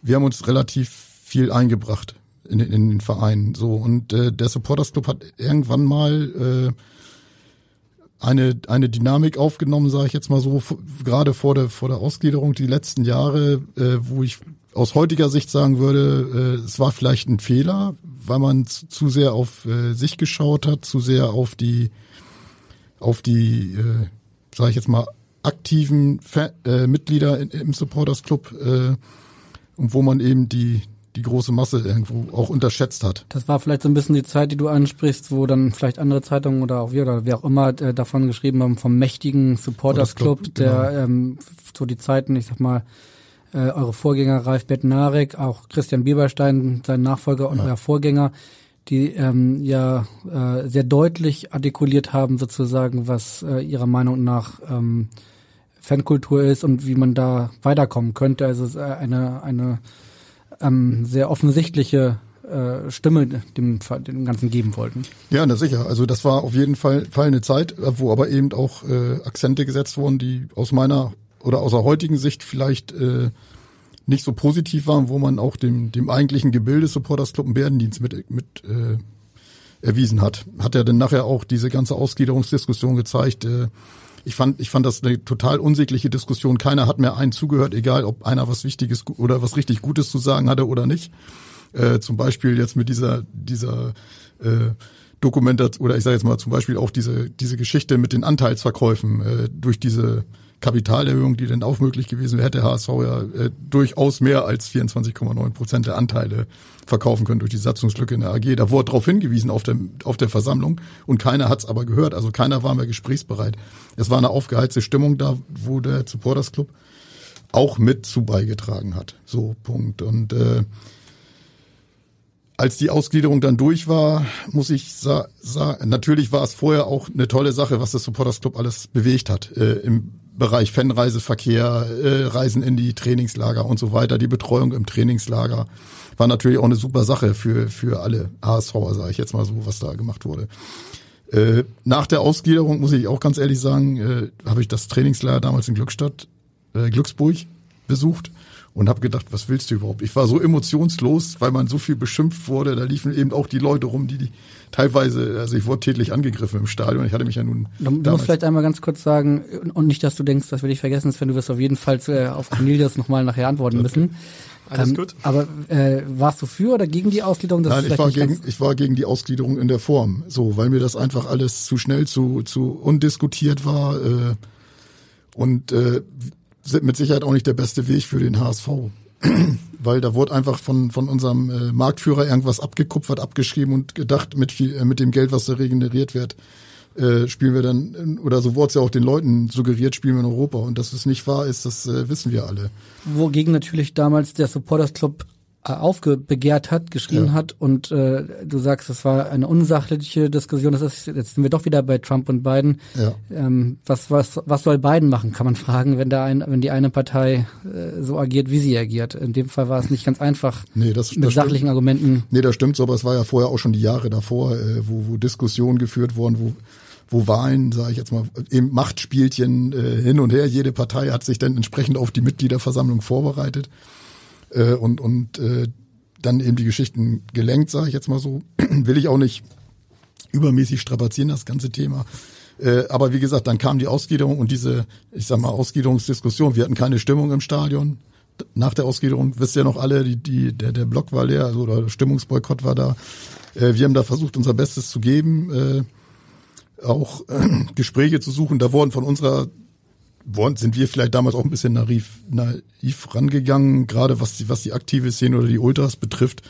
wir haben uns relativ viel eingebracht in, in den Verein. So und äh, der Supporters Club hat irgendwann mal äh, eine eine Dynamik aufgenommen, sage ich jetzt mal so, gerade vor der vor der Ausgliederung die letzten Jahre, äh, wo ich aus heutiger Sicht sagen würde, äh, es war vielleicht ein Fehler, weil man zu, sehr auf äh, sich geschaut hat, zu sehr auf die auf die, äh, sage ich jetzt mal, aktiven Fa äh, Mitglieder in, im Supporters Club äh, und wo man eben die die große Masse irgendwo auch unterschätzt hat. Das war vielleicht so ein bisschen die Zeit, die du ansprichst, wo dann vielleicht andere Zeitungen oder auch wir oder wer auch immer äh, davon geschrieben haben, vom mächtigen Supporters Club, Club der genau. ähm, so die Zeiten, ich sag mal, äh, eure Vorgänger Ralf Bettnarek, auch Christian Bieberstein, sein Nachfolger und ja. euer Vorgänger, die ähm, ja äh, sehr deutlich artikuliert haben, sozusagen, was äh, ihrer Meinung nach ähm, Fankultur ist und wie man da weiterkommen könnte. Also es ist eine, eine ähm, sehr offensichtliche äh, Stimme dem, dem Ganzen geben wollten. Ja, na sicher. Also das war auf jeden Fall, Fall eine Zeit, wo aber eben auch äh, Akzente gesetzt wurden, die aus meiner oder aus der heutigen Sicht vielleicht äh, nicht so positiv waren, wo man auch dem, dem eigentlichen Gebilde Supporters Club Bärendienst mit, mit äh, erwiesen hat. Hat er denn nachher auch diese ganze Ausgliederungsdiskussion gezeigt, äh, ich fand, ich fand das eine total unsägliche Diskussion. Keiner hat mehr einen zugehört, egal ob einer was Wichtiges oder was richtig Gutes zu sagen hatte oder nicht. Äh, zum Beispiel jetzt mit dieser, dieser äh, Dokumentation, oder ich sage jetzt mal zum Beispiel auch diese, diese Geschichte mit den Anteilsverkäufen äh, durch diese Kapitalerhöhung, die denn auch möglich gewesen wäre, hätte HSV ja äh, durchaus mehr als 24,9 Prozent der Anteile verkaufen können durch die Satzungslücke in der AG. Da wurde darauf hingewiesen auf der, auf der Versammlung und keiner hat es aber gehört. Also keiner war mehr gesprächsbereit. Es war eine aufgeheizte Stimmung da, wo der Supporters Club auch mit zu beigetragen hat. So, Punkt. Und äh, als die Ausgliederung dann durch war, muss ich sagen, natürlich war es vorher auch eine tolle Sache, was das Supporters Club alles bewegt hat. Äh, Im Bereich Fanreiseverkehr, äh, Reisen in die Trainingslager und so weiter, die Betreuung im Trainingslager war natürlich auch eine super Sache für, für alle HSVer, sage ich jetzt mal so, was da gemacht wurde. Äh, nach der Ausgliederung, muss ich auch ganz ehrlich sagen, äh, habe ich das Trainingslager damals in Glückstadt, äh, Glücksburg besucht und habe gedacht, was willst du überhaupt? Ich war so emotionslos, weil man so viel beschimpft wurde. Da liefen eben auch die Leute rum, die, die teilweise, also ich wurde tätlich angegriffen im Stadion. Ich hatte mich ja nun. Du, musst vielleicht einmal ganz kurz sagen und nicht, dass du denkst, dass wir dich vergessen, Sven, du wirst auf jeden Fall zu, äh, auf Cornelius nochmal nachher antworten müssen. Alles Ähm, gut? Aber äh, warst du für oder gegen die Ausgliederung? Das Nein, ich war, gegen, ich war gegen die Ausgliederung in der Form, so, weil mir das einfach alles zu schnell, zu, zu undiskutiert war äh, und äh, mit Sicherheit auch nicht der beste Weg für den HSV. weil da wurde einfach von, von unserem äh, Marktführer irgendwas abgekupfert, abgeschrieben und gedacht, mit, viel, äh, mit dem Geld, was da regeneriert wird, äh, spielen wir dann, äh, oder so wurde es ja auch den Leuten suggeriert, spielen wir in Europa. Und dass es nicht wahr ist, das äh, wissen wir alle. wogegen natürlich damals der Supporters Club aufbegehrt hat, geschrien Ja. hat und äh, du sagst, es war eine unsachliche Diskussion. Das ist jetzt sind wir doch wieder bei Trump und Biden. Ja. Ähm, was was was soll Biden machen, kann man fragen, wenn da ein wenn die eine Partei äh, so agiert, wie sie agiert. In dem Fall war es nicht ganz einfach Nee, das, mit das sachlichen stimmt. Argumenten. Nee, das stimmt so, aber es war ja vorher auch schon die Jahre davor, äh, wo, wo Diskussionen geführt wurden, wo, wo Wahlen, sage ich jetzt mal, eben Machtspielchen äh, hin und her. Jede Partei hat sich dann entsprechend auf die Mitgliederversammlung vorbereitet äh, und, und äh, dann eben die Geschichten gelenkt, sage ich jetzt mal so. Will ich auch nicht übermäßig strapazieren, das ganze Thema. Äh, aber wie gesagt, dann kam die Ausgliederung und diese, ich sag mal, Ausgliederungsdiskussion. Wir hatten keine Stimmung im Stadion. Nach der Ausgliederung, wisst ihr noch alle, die, die, der, der Block war leer, also der Stimmungsboykott war da. Äh, wir haben da versucht, unser Bestes zu geben, äh, auch Gespräche zu suchen. Da wurden von unserer sind wir vielleicht damals auch ein bisschen naiv, naiv rangegangen, gerade was die, was die aktive Szene oder die Ultras betrifft,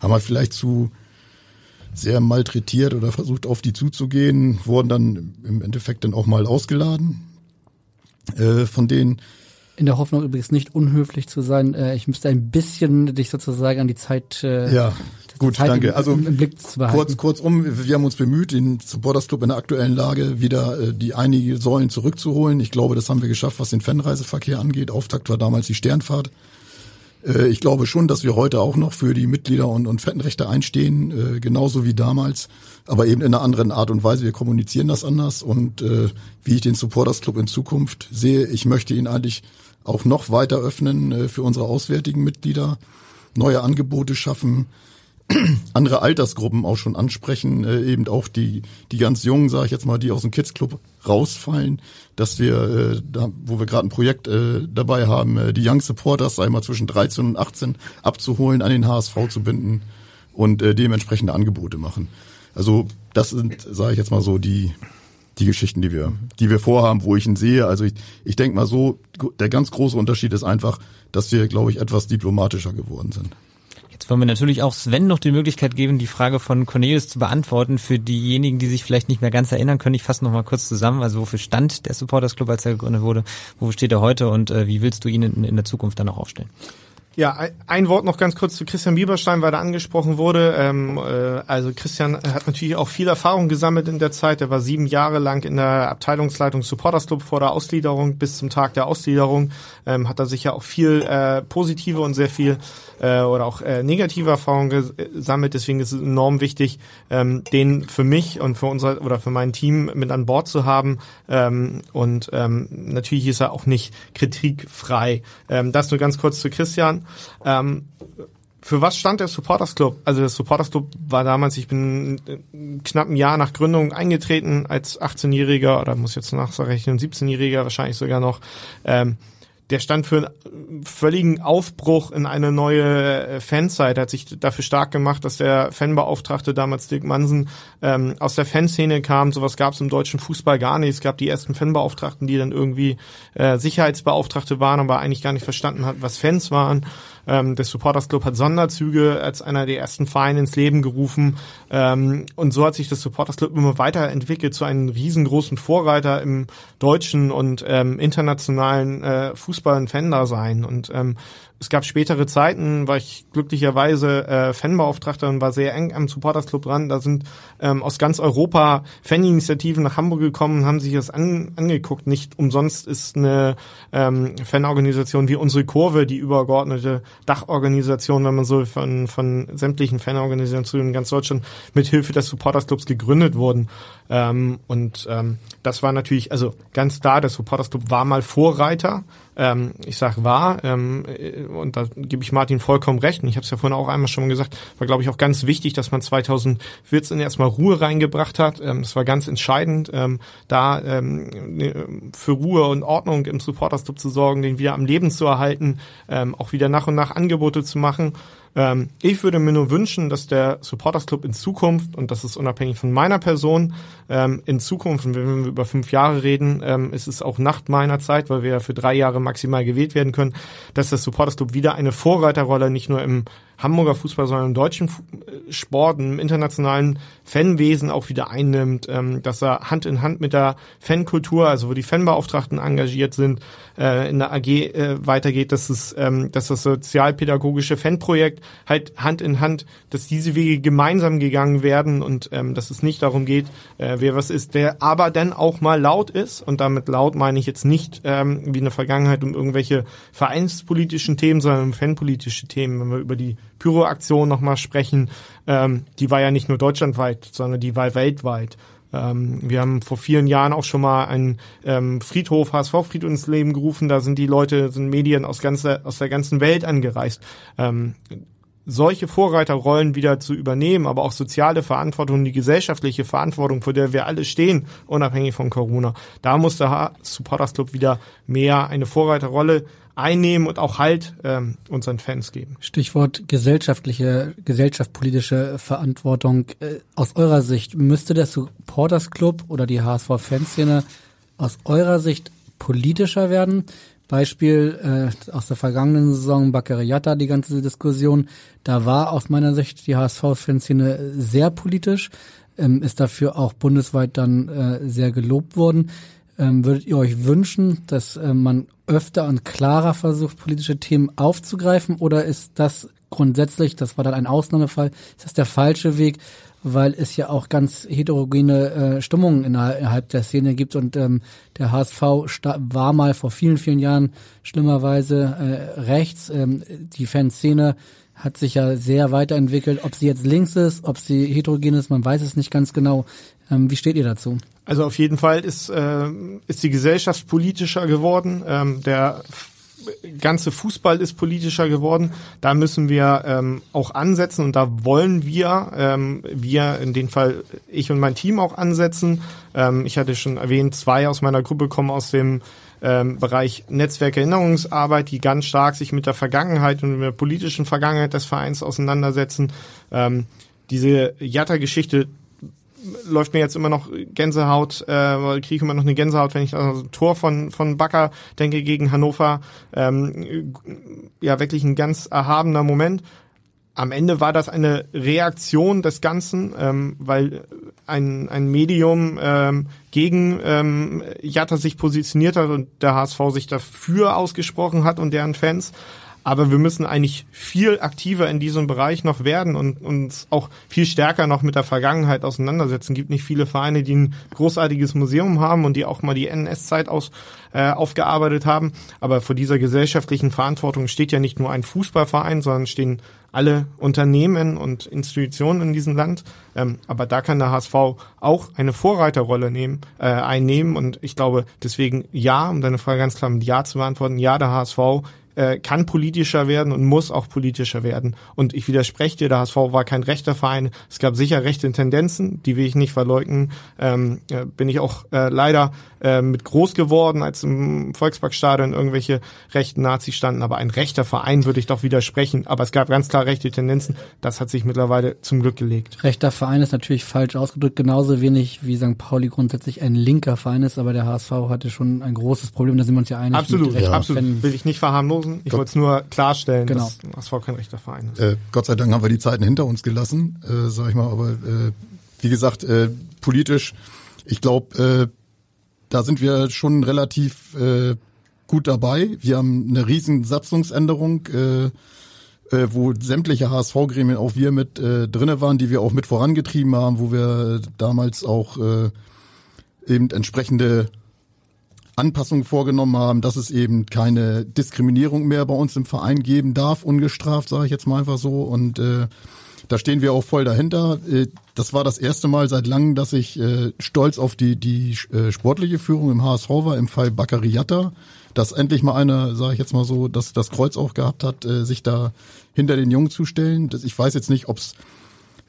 haben wir vielleicht zu sehr malträtiert oder versucht auf die zuzugehen, wurden dann im Endeffekt dann auch mal ausgeladen äh, von denen. In der Hoffnung übrigens nicht unhöflich zu sein. Äh, ich müsste ein bisschen dich sozusagen an die Zeit äh, Ja, gut, Zeit danke. Im, Also im, Blick zu behalten. kurz, kurzum, wir haben uns bemüht, den Supporters Club in der aktuellen Lage wieder äh, die einige Säulen zurückzuholen. Ich glaube, das haben wir geschafft, was den Fanreiseverkehr angeht. Auftakt war damals die Sternfahrt. Äh, ich glaube schon, dass wir heute auch noch für die Mitglieder und, und Fanrechte einstehen, äh, genauso wie damals, aber eben in einer anderen Art und Weise. Wir kommunizieren das anders und äh, wie ich den Supporters Club in Zukunft sehe, ich möchte ihn eigentlich auch noch weiter öffnen äh, für unsere auswärtigen Mitglieder, neue Angebote schaffen, andere Altersgruppen auch schon ansprechen, äh, eben auch die die ganz jungen, sage ich jetzt mal, die aus dem Kids Club rausfallen, dass wir äh, da, wo wir gerade ein Projekt äh, dabei haben, äh, die Young Supporters einmal zwischen 13 und 18 abzuholen, an den HSV zu binden und äh, dementsprechende Angebote machen. Also das sind, sage ich jetzt mal so, die die Geschichten, die wir, die wir vorhaben, wo ich ihn sehe. Also ich, ich denke mal so, der ganz große Unterschied ist einfach, dass wir, glaube ich, etwas diplomatischer geworden sind. Jetzt wollen wir natürlich auch Sven noch die Möglichkeit geben, die Frage von Cornelius zu beantworten. Für diejenigen, die sich vielleicht nicht mehr ganz erinnern können, ich fasse noch mal kurz zusammen. Also wofür stand der Supporters Club, als er gegründet wurde? Wofür steht er heute und äh, wie willst du ihn in, in der Zukunft dann auch aufstellen? Ja, ein- Wort noch ganz kurz zu Christian Bieberstein, weil da angesprochen wurde. Ähm, äh, also Christian hat natürlich auch viel Erfahrung gesammelt in der Zeit. Er war sieben Jahre lang in der Abteilungsleitung Supporters Club vor der Ausgliederung bis zum Tag der Ausgliederung. Ähm, hat er sicher auch viel äh, positive und sehr viel äh, oder auch äh, negative Erfahrungen gesammelt. Deswegen ist es enorm wichtig, ähm, den für mich und für unser oder für mein Team mit an Bord zu haben. Ähm, und ähm, natürlich ist er auch nicht kritikfrei. Ähm, das nur ganz kurz zu Christian. Ähm, für was stand der Supporters Club? Also der Supporters Club war damals, ich bin äh, knapp ein Jahr nach Gründung eingetreten als 18-Jähriger oder muss jetzt nachrechnen, 17-Jähriger wahrscheinlich sogar noch. Ähm, der stand für einen völligen Aufbruch in eine neue äh, Fanzeit, hat sich dafür stark gemacht, dass der Fanbeauftragte damals Dirk Mansen ähm, aus der Fanszene kam. Sowas gab es im deutschen Fußball gar nicht. Es gab die ersten Fanbeauftragten, die dann irgendwie äh, Sicherheitsbeauftragte waren, aber eigentlich gar nicht verstanden hat, was Fans waren. Ähm, der Supporters Club hat Sonderzüge als einer der ersten Vereine ins Leben gerufen. Ähm, und so hat sich das Supporters Club immer weiterentwickelt zu einem riesengroßen Vorreiter im deutschen und ähm, internationalen äh, Fußball- und Fan-Dasein. Und ähm, es gab spätere Zeiten, war ich glücklicherweise äh, Fanbeauftragter und war sehr eng am Supporters Club dran. Da sind ähm, aus ganz Europa Faninitiativen nach Hamburg gekommen und haben sich das an, angeguckt. Nicht umsonst ist eine ähm, Fanorganisation wie unsere Kurve die übergeordnete Dachorganisation, wenn man so von, von sämtlichen Fanorganisationen in ganz Deutschland mit Hilfe des Supporters Clubs gegründet wurden. Ähm, und ähm, das war natürlich, also ganz klar, der Supporters Club war mal Vorreiter ähm, ich sag war, ähm, äh, und da gebe ich Martin vollkommen recht, und ich habe es ja vorhin auch einmal schon gesagt, war glaube ich auch ganz wichtig, dass man 2014 erstmal Ruhe reingebracht hat. Ähm, das war ganz entscheidend, ähm, da ähm, ne, für Ruhe und Ordnung im Supporters Club zu sorgen, den wieder am Leben zu erhalten, ähm, auch wieder nach und nach Angebote zu machen. Ähm, ich würde mir nur wünschen, dass der Supporters Club in Zukunft, und das ist unabhängig von meiner Person, ähm, in Zukunft, und wenn wir über fünf Jahre reden, ähm, ist es auch nach meiner Zeit, weil wir ja für drei Jahre maximal gewählt werden können, dass der Supporters Club wieder eine Vorreiterrolle nicht nur im Hamburger Fußball, sondern im deutschen äh, Sport, im internationalen Fanwesen auch wieder einnimmt, ähm, dass er Hand in Hand mit der Fankultur, also wo die Fanbeauftragten engagiert sind, äh, in der AG äh, weitergeht, dass es, ähm, dass das sozialpädagogische Fanprojekt halt Hand in Hand, dass diese Wege gemeinsam gegangen werden und ähm, dass es nicht darum geht, äh, wer was ist, der aber dann auch mal laut ist und damit laut meine ich jetzt nicht ähm, wie in der Vergangenheit um irgendwelche vereinspolitischen Themen, sondern um fanpolitische Themen, wenn wir über die Pyro-Aktion nochmal sprechen, ähm, die war ja nicht nur deutschlandweit, sondern die war weltweit. Ähm, wir haben vor vielen Jahren auch schon mal einen ähm, Friedhof, HSV-Friedhof ins Leben gerufen. Da sind die Leute, sind Medien aus, ganze, aus der ganzen Welt angereist. Ähm, solche Vorreiterrollen wieder zu übernehmen, aber auch soziale Verantwortung, die gesellschaftliche Verantwortung, vor der wir alle stehen, unabhängig von Corona. Da muss der Supporters Club wieder mehr eine Vorreiterrolle einnehmen und auch Halt ähm, unseren Fans geben. Stichwort gesellschaftliche, gesellschaftspolitische Verantwortung. Äh, aus eurer Sicht müsste der Supporters Club oder die HSV-Fanszene aus eurer Sicht politischer werden? Beispiel äh, aus der vergangenen Saison Baccariata, die ganze Diskussion. Da war aus meiner Sicht die HSV-Fanszene sehr politisch, ähm, ist dafür auch bundesweit dann äh, sehr gelobt worden. Ähm, würdet ihr euch wünschen, dass äh, man öfter und klarer versucht, politische Themen aufzugreifen? Oder ist das grundsätzlich, das war dann ein Ausnahmefall, ist das der falsche Weg, weil es ja auch ganz heterogene äh, Stimmungen innerhalb der Szene gibt und ähm, der HSV war mal vor vielen, vielen Jahren schlimmerweise äh, rechts. Ähm, die Fanszene hat sich ja sehr weiterentwickelt. Ob sie jetzt links ist, ob sie heterogen ist, man weiß es nicht ganz genau. Ähm, wie steht ihr dazu? Also auf jeden Fall ist, äh, ist die Gesellschaft politischer geworden. Ähm, der ganze Fußball ist politischer geworden. Da müssen wir ähm, auch ansetzen und da wollen wir, ähm, wir in dem Fall ich und mein Team auch ansetzen. Ähm, ich hatte schon erwähnt, zwei aus meiner Gruppe kommen aus dem ähm, Bereich Netzwerkerinnerungsarbeit, die ganz stark sich mit der Vergangenheit und mit der politischen Vergangenheit des Vereins auseinandersetzen. Ähm, diese Jatta-Geschichte läuft mir jetzt immer noch Gänsehaut, äh, kriege ich immer noch eine Gänsehaut, wenn ich an das Tor von, von Bakker denke gegen Hannover. Ähm, ja, wirklich ein ganz erhabener Moment. Am Ende war das eine Reaktion des Ganzen, ähm, weil ein, ein Medium ähm, gegen ähm, Jatta sich positioniert hat und der HSV sich dafür ausgesprochen hat und deren Fans. Aber wir müssen eigentlich viel aktiver in diesem Bereich noch werden und uns auch viel stärker noch mit der Vergangenheit auseinandersetzen. Es gibt nicht viele Vereine, die ein großartiges Museum haben und die auch mal die NS-Zeit aus äh, aufgearbeitet haben. Aber vor dieser gesellschaftlichen Verantwortung steht ja nicht nur ein Fußballverein, sondern stehen alle Unternehmen und Institutionen in diesem Land. Ähm, aber da kann der HSV auch eine Vorreiterrolle nehmen, äh, einnehmen. Und ich glaube, deswegen ja, um deine Frage ganz klar mit Ja zu beantworten, ja, der HSV äh, kann politischer werden und muss auch politischer werden. Und ich widerspreche dir, der HSV war kein rechter Verein. Es gab sicher rechte Tendenzen, die will ich nicht verleugnen. Ähm, äh, bin ich auch äh, leider äh, mit groß geworden, als im Volksparkstadion irgendwelche rechten Nazis standen. Aber ein rechter Verein würde ich doch widersprechen. Aber es gab ganz klar rechte Tendenzen. Das hat sich mittlerweile zum Glück gelegt. Rechter Verein ist natürlich falsch ausgedrückt. Genauso wenig wie St. Pauli grundsätzlich ein linker Verein ist. Aber der HSV hatte schon ein großes Problem. Da sind wir uns ja einig. Absolut, absolut. Will ich nicht verharmlosen. Ich wollte es nur klarstellen, genau. dass HSV kein rechter Verein ist. Äh, Gott sei Dank haben wir die Zeiten hinter uns gelassen, äh, sag ich mal. Aber äh, wie gesagt, äh, politisch, ich glaube, äh, da sind wir schon relativ äh, gut dabei. Wir haben eine riesen Satzungsänderung, äh, äh, wo sämtliche HSV-Gremien, auch wir mit äh, drinne waren, die wir auch mit vorangetrieben haben, wo wir damals auch äh, eben entsprechende Anpassungen vorgenommen haben, dass es eben keine Diskriminierung mehr bei uns im Verein geben darf, ungestraft, sage ich jetzt mal einfach so. Und äh, da stehen wir auch voll dahinter. Äh, das war das erste Mal seit langem, dass ich äh, stolz auf die, die äh, sportliche Führung im HSV war, im Fall Baccariata, dass endlich mal einer, sage ich jetzt mal so, dass das Kreuz auch gehabt hat, äh, sich da hinter den Jungen zu stellen. Das, ich weiß jetzt nicht, ob es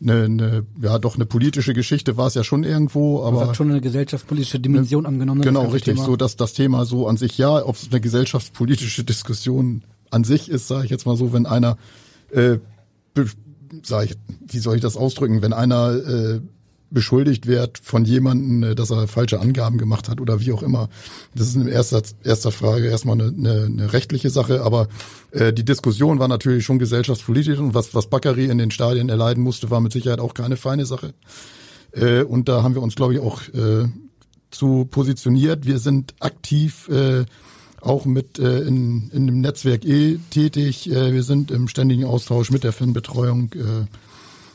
eine, eine, ja doch eine politische Geschichte war es ja schon irgendwo, aber das hat schon eine gesellschaftspolitische Dimension ne, angenommen. Genau, richtig. Thema. So dass das Thema so an sich ja, ob es eine gesellschaftspolitische Diskussion an sich ist, sage ich jetzt mal so, wenn einer, äh, sag ich, wie soll ich das ausdrücken, wenn einer äh, beschuldigt wird von jemandem, äh, dass er falsche Angaben gemacht hat oder wie auch immer. Das ist in erster, erster Frage erstmal eine, eine, eine rechtliche Sache, aber äh, die Diskussion war natürlich schon gesellschaftspolitisch und was, was Bakary in den Stadien erleiden musste, war mit Sicherheit auch keine feine Sache. Äh, und da haben wir uns, glaube ich, auch äh, zu positioniert. Wir sind aktiv äh, auch mit äh, in, in dem Netzwerk E tätig. Äh, wir sind im ständigen Austausch mit der Fanbetreuung, äh,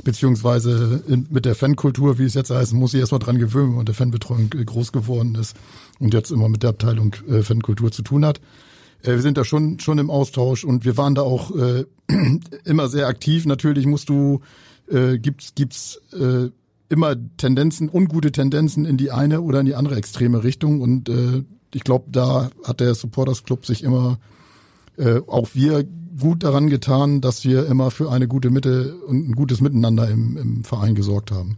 beziehungsweise in, mit der Fankultur, wie es jetzt heißt, muss ich erstmal dran gewöhnen, und der Fanbetreuung äh, groß geworden ist und jetzt immer mit der Abteilung äh, Fankultur zu tun hat. Äh, wir sind da schon schon im Austausch und wir waren da auch äh, immer sehr aktiv. Natürlich musst du äh, gibt's gibt's äh, immer Tendenzen, ungute Tendenzen in die eine oder in die andere extreme Richtung und äh, ich glaube, da hat der Supporters Club sich immer, äh, auch wir, gut daran getan, dass wir immer für eine gute Mitte und ein gutes Miteinander im, im Verein gesorgt haben.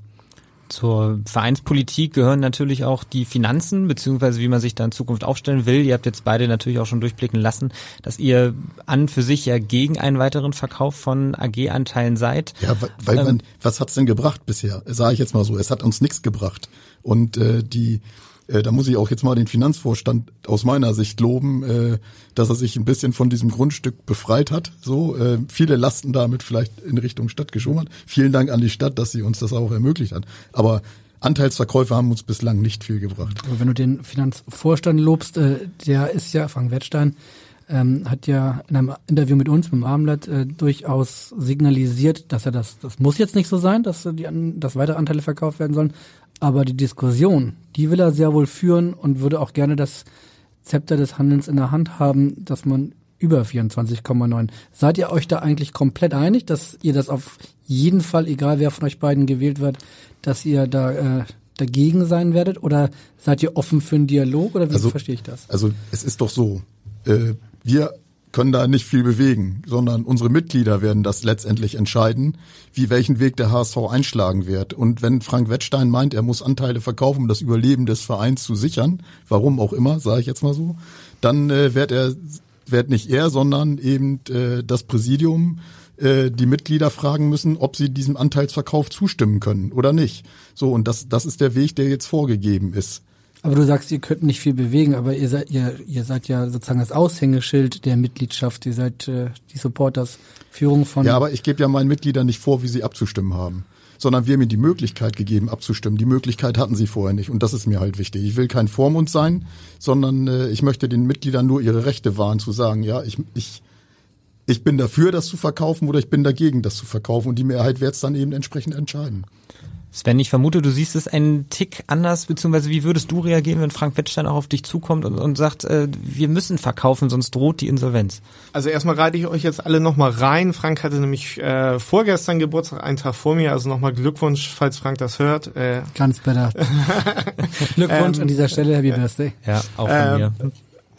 Zur Vereinspolitik gehören natürlich auch die Finanzen, beziehungsweise wie man sich da in Zukunft aufstellen will. Ihr habt jetzt beide natürlich auch schon durchblicken lassen, dass ihr an für sich ja gegen einen weiteren Verkauf von AG-Anteilen seid. Ja, weil ähm, man, was hat's denn gebracht bisher? Sage ich jetzt mal so, es hat uns nichts gebracht. Und äh, die da muss ich auch jetzt mal den Finanzvorstand aus meiner Sicht loben, äh, dass er sich ein bisschen von diesem Grundstück befreit hat. So äh, viele Lasten damit vielleicht in Richtung Stadt geschoben hat. Vielen Dank an die Stadt, dass sie uns das auch ermöglicht hat. Aber Anteilsverkäufe haben uns bislang nicht viel gebracht. Aber wenn du den Finanzvorstand lobst, äh, der ist ja, Frank Wettstein, ähm, hat ja in einem Interview mit uns, mit dem Abendblatt, äh, durchaus signalisiert, dass er das, das muss jetzt nicht so sein, dass, die, dass weitere Anteile verkauft werden sollen, aber die Diskussion, die will er sehr wohl führen und würde auch gerne das Zepter des Handelns in der Hand haben, dass man über 24,9. Seid ihr euch da eigentlich komplett einig, dass ihr das auf jeden Fall, egal wer von euch beiden gewählt wird, dass ihr da äh, dagegen sein werdet? Oder seid ihr offen für einen Dialog oder wie also, verstehe ich das? Also es ist doch so, äh, wir können da nicht viel bewegen, sondern unsere Mitglieder werden das letztendlich entscheiden, wie welchen Weg der HSV einschlagen wird. Und wenn Frank Wettstein meint, er muss Anteile verkaufen, um das Überleben des Vereins zu sichern, warum auch immer, sage ich jetzt mal so, dann äh, wird er, wird nicht er, sondern eben äh, das Präsidium äh, die Mitglieder fragen müssen, ob sie diesem Anteilsverkauf zustimmen können oder nicht. So, und das, das ist der Weg, der jetzt vorgegeben ist. Aber du sagst, ihr könnt nicht viel bewegen, aber ihr seid, ihr, ihr seid ja sozusagen das Aushängeschild der Mitgliedschaft. Ihr seid äh, die Supporters, Führung von. Ja, aber ich gebe ja meinen Mitgliedern nicht vor, wie sie abzustimmen haben, sondern wir haben ihnen die Möglichkeit gegeben, abzustimmen. Die Möglichkeit hatten sie vorher nicht und das ist mir halt wichtig. Ich will kein Vormund sein, sondern äh, ich möchte den Mitgliedern nur ihre Rechte wahren, zu sagen, ja, ich, ich, ich bin dafür, das zu verkaufen oder ich bin dagegen, das zu verkaufen und die Mehrheit wird es dann eben entsprechend entscheiden. Sven, ich vermute, du siehst es einen Tick anders, beziehungsweise wie würdest du reagieren, wenn Frank Wettstein auch auf dich zukommt und, und sagt, äh, wir müssen verkaufen, sonst droht die Insolvenz? Also erstmal reite ich euch jetzt alle nochmal rein. Frank hatte nämlich äh, vorgestern Geburtstag, einen Tag vor mir, also nochmal Glückwunsch, falls Frank das hört. Äh, Ganz bedacht. Glückwunsch ähm, an dieser Stelle, Happy Birthday. Ja, auch von ähm, mir.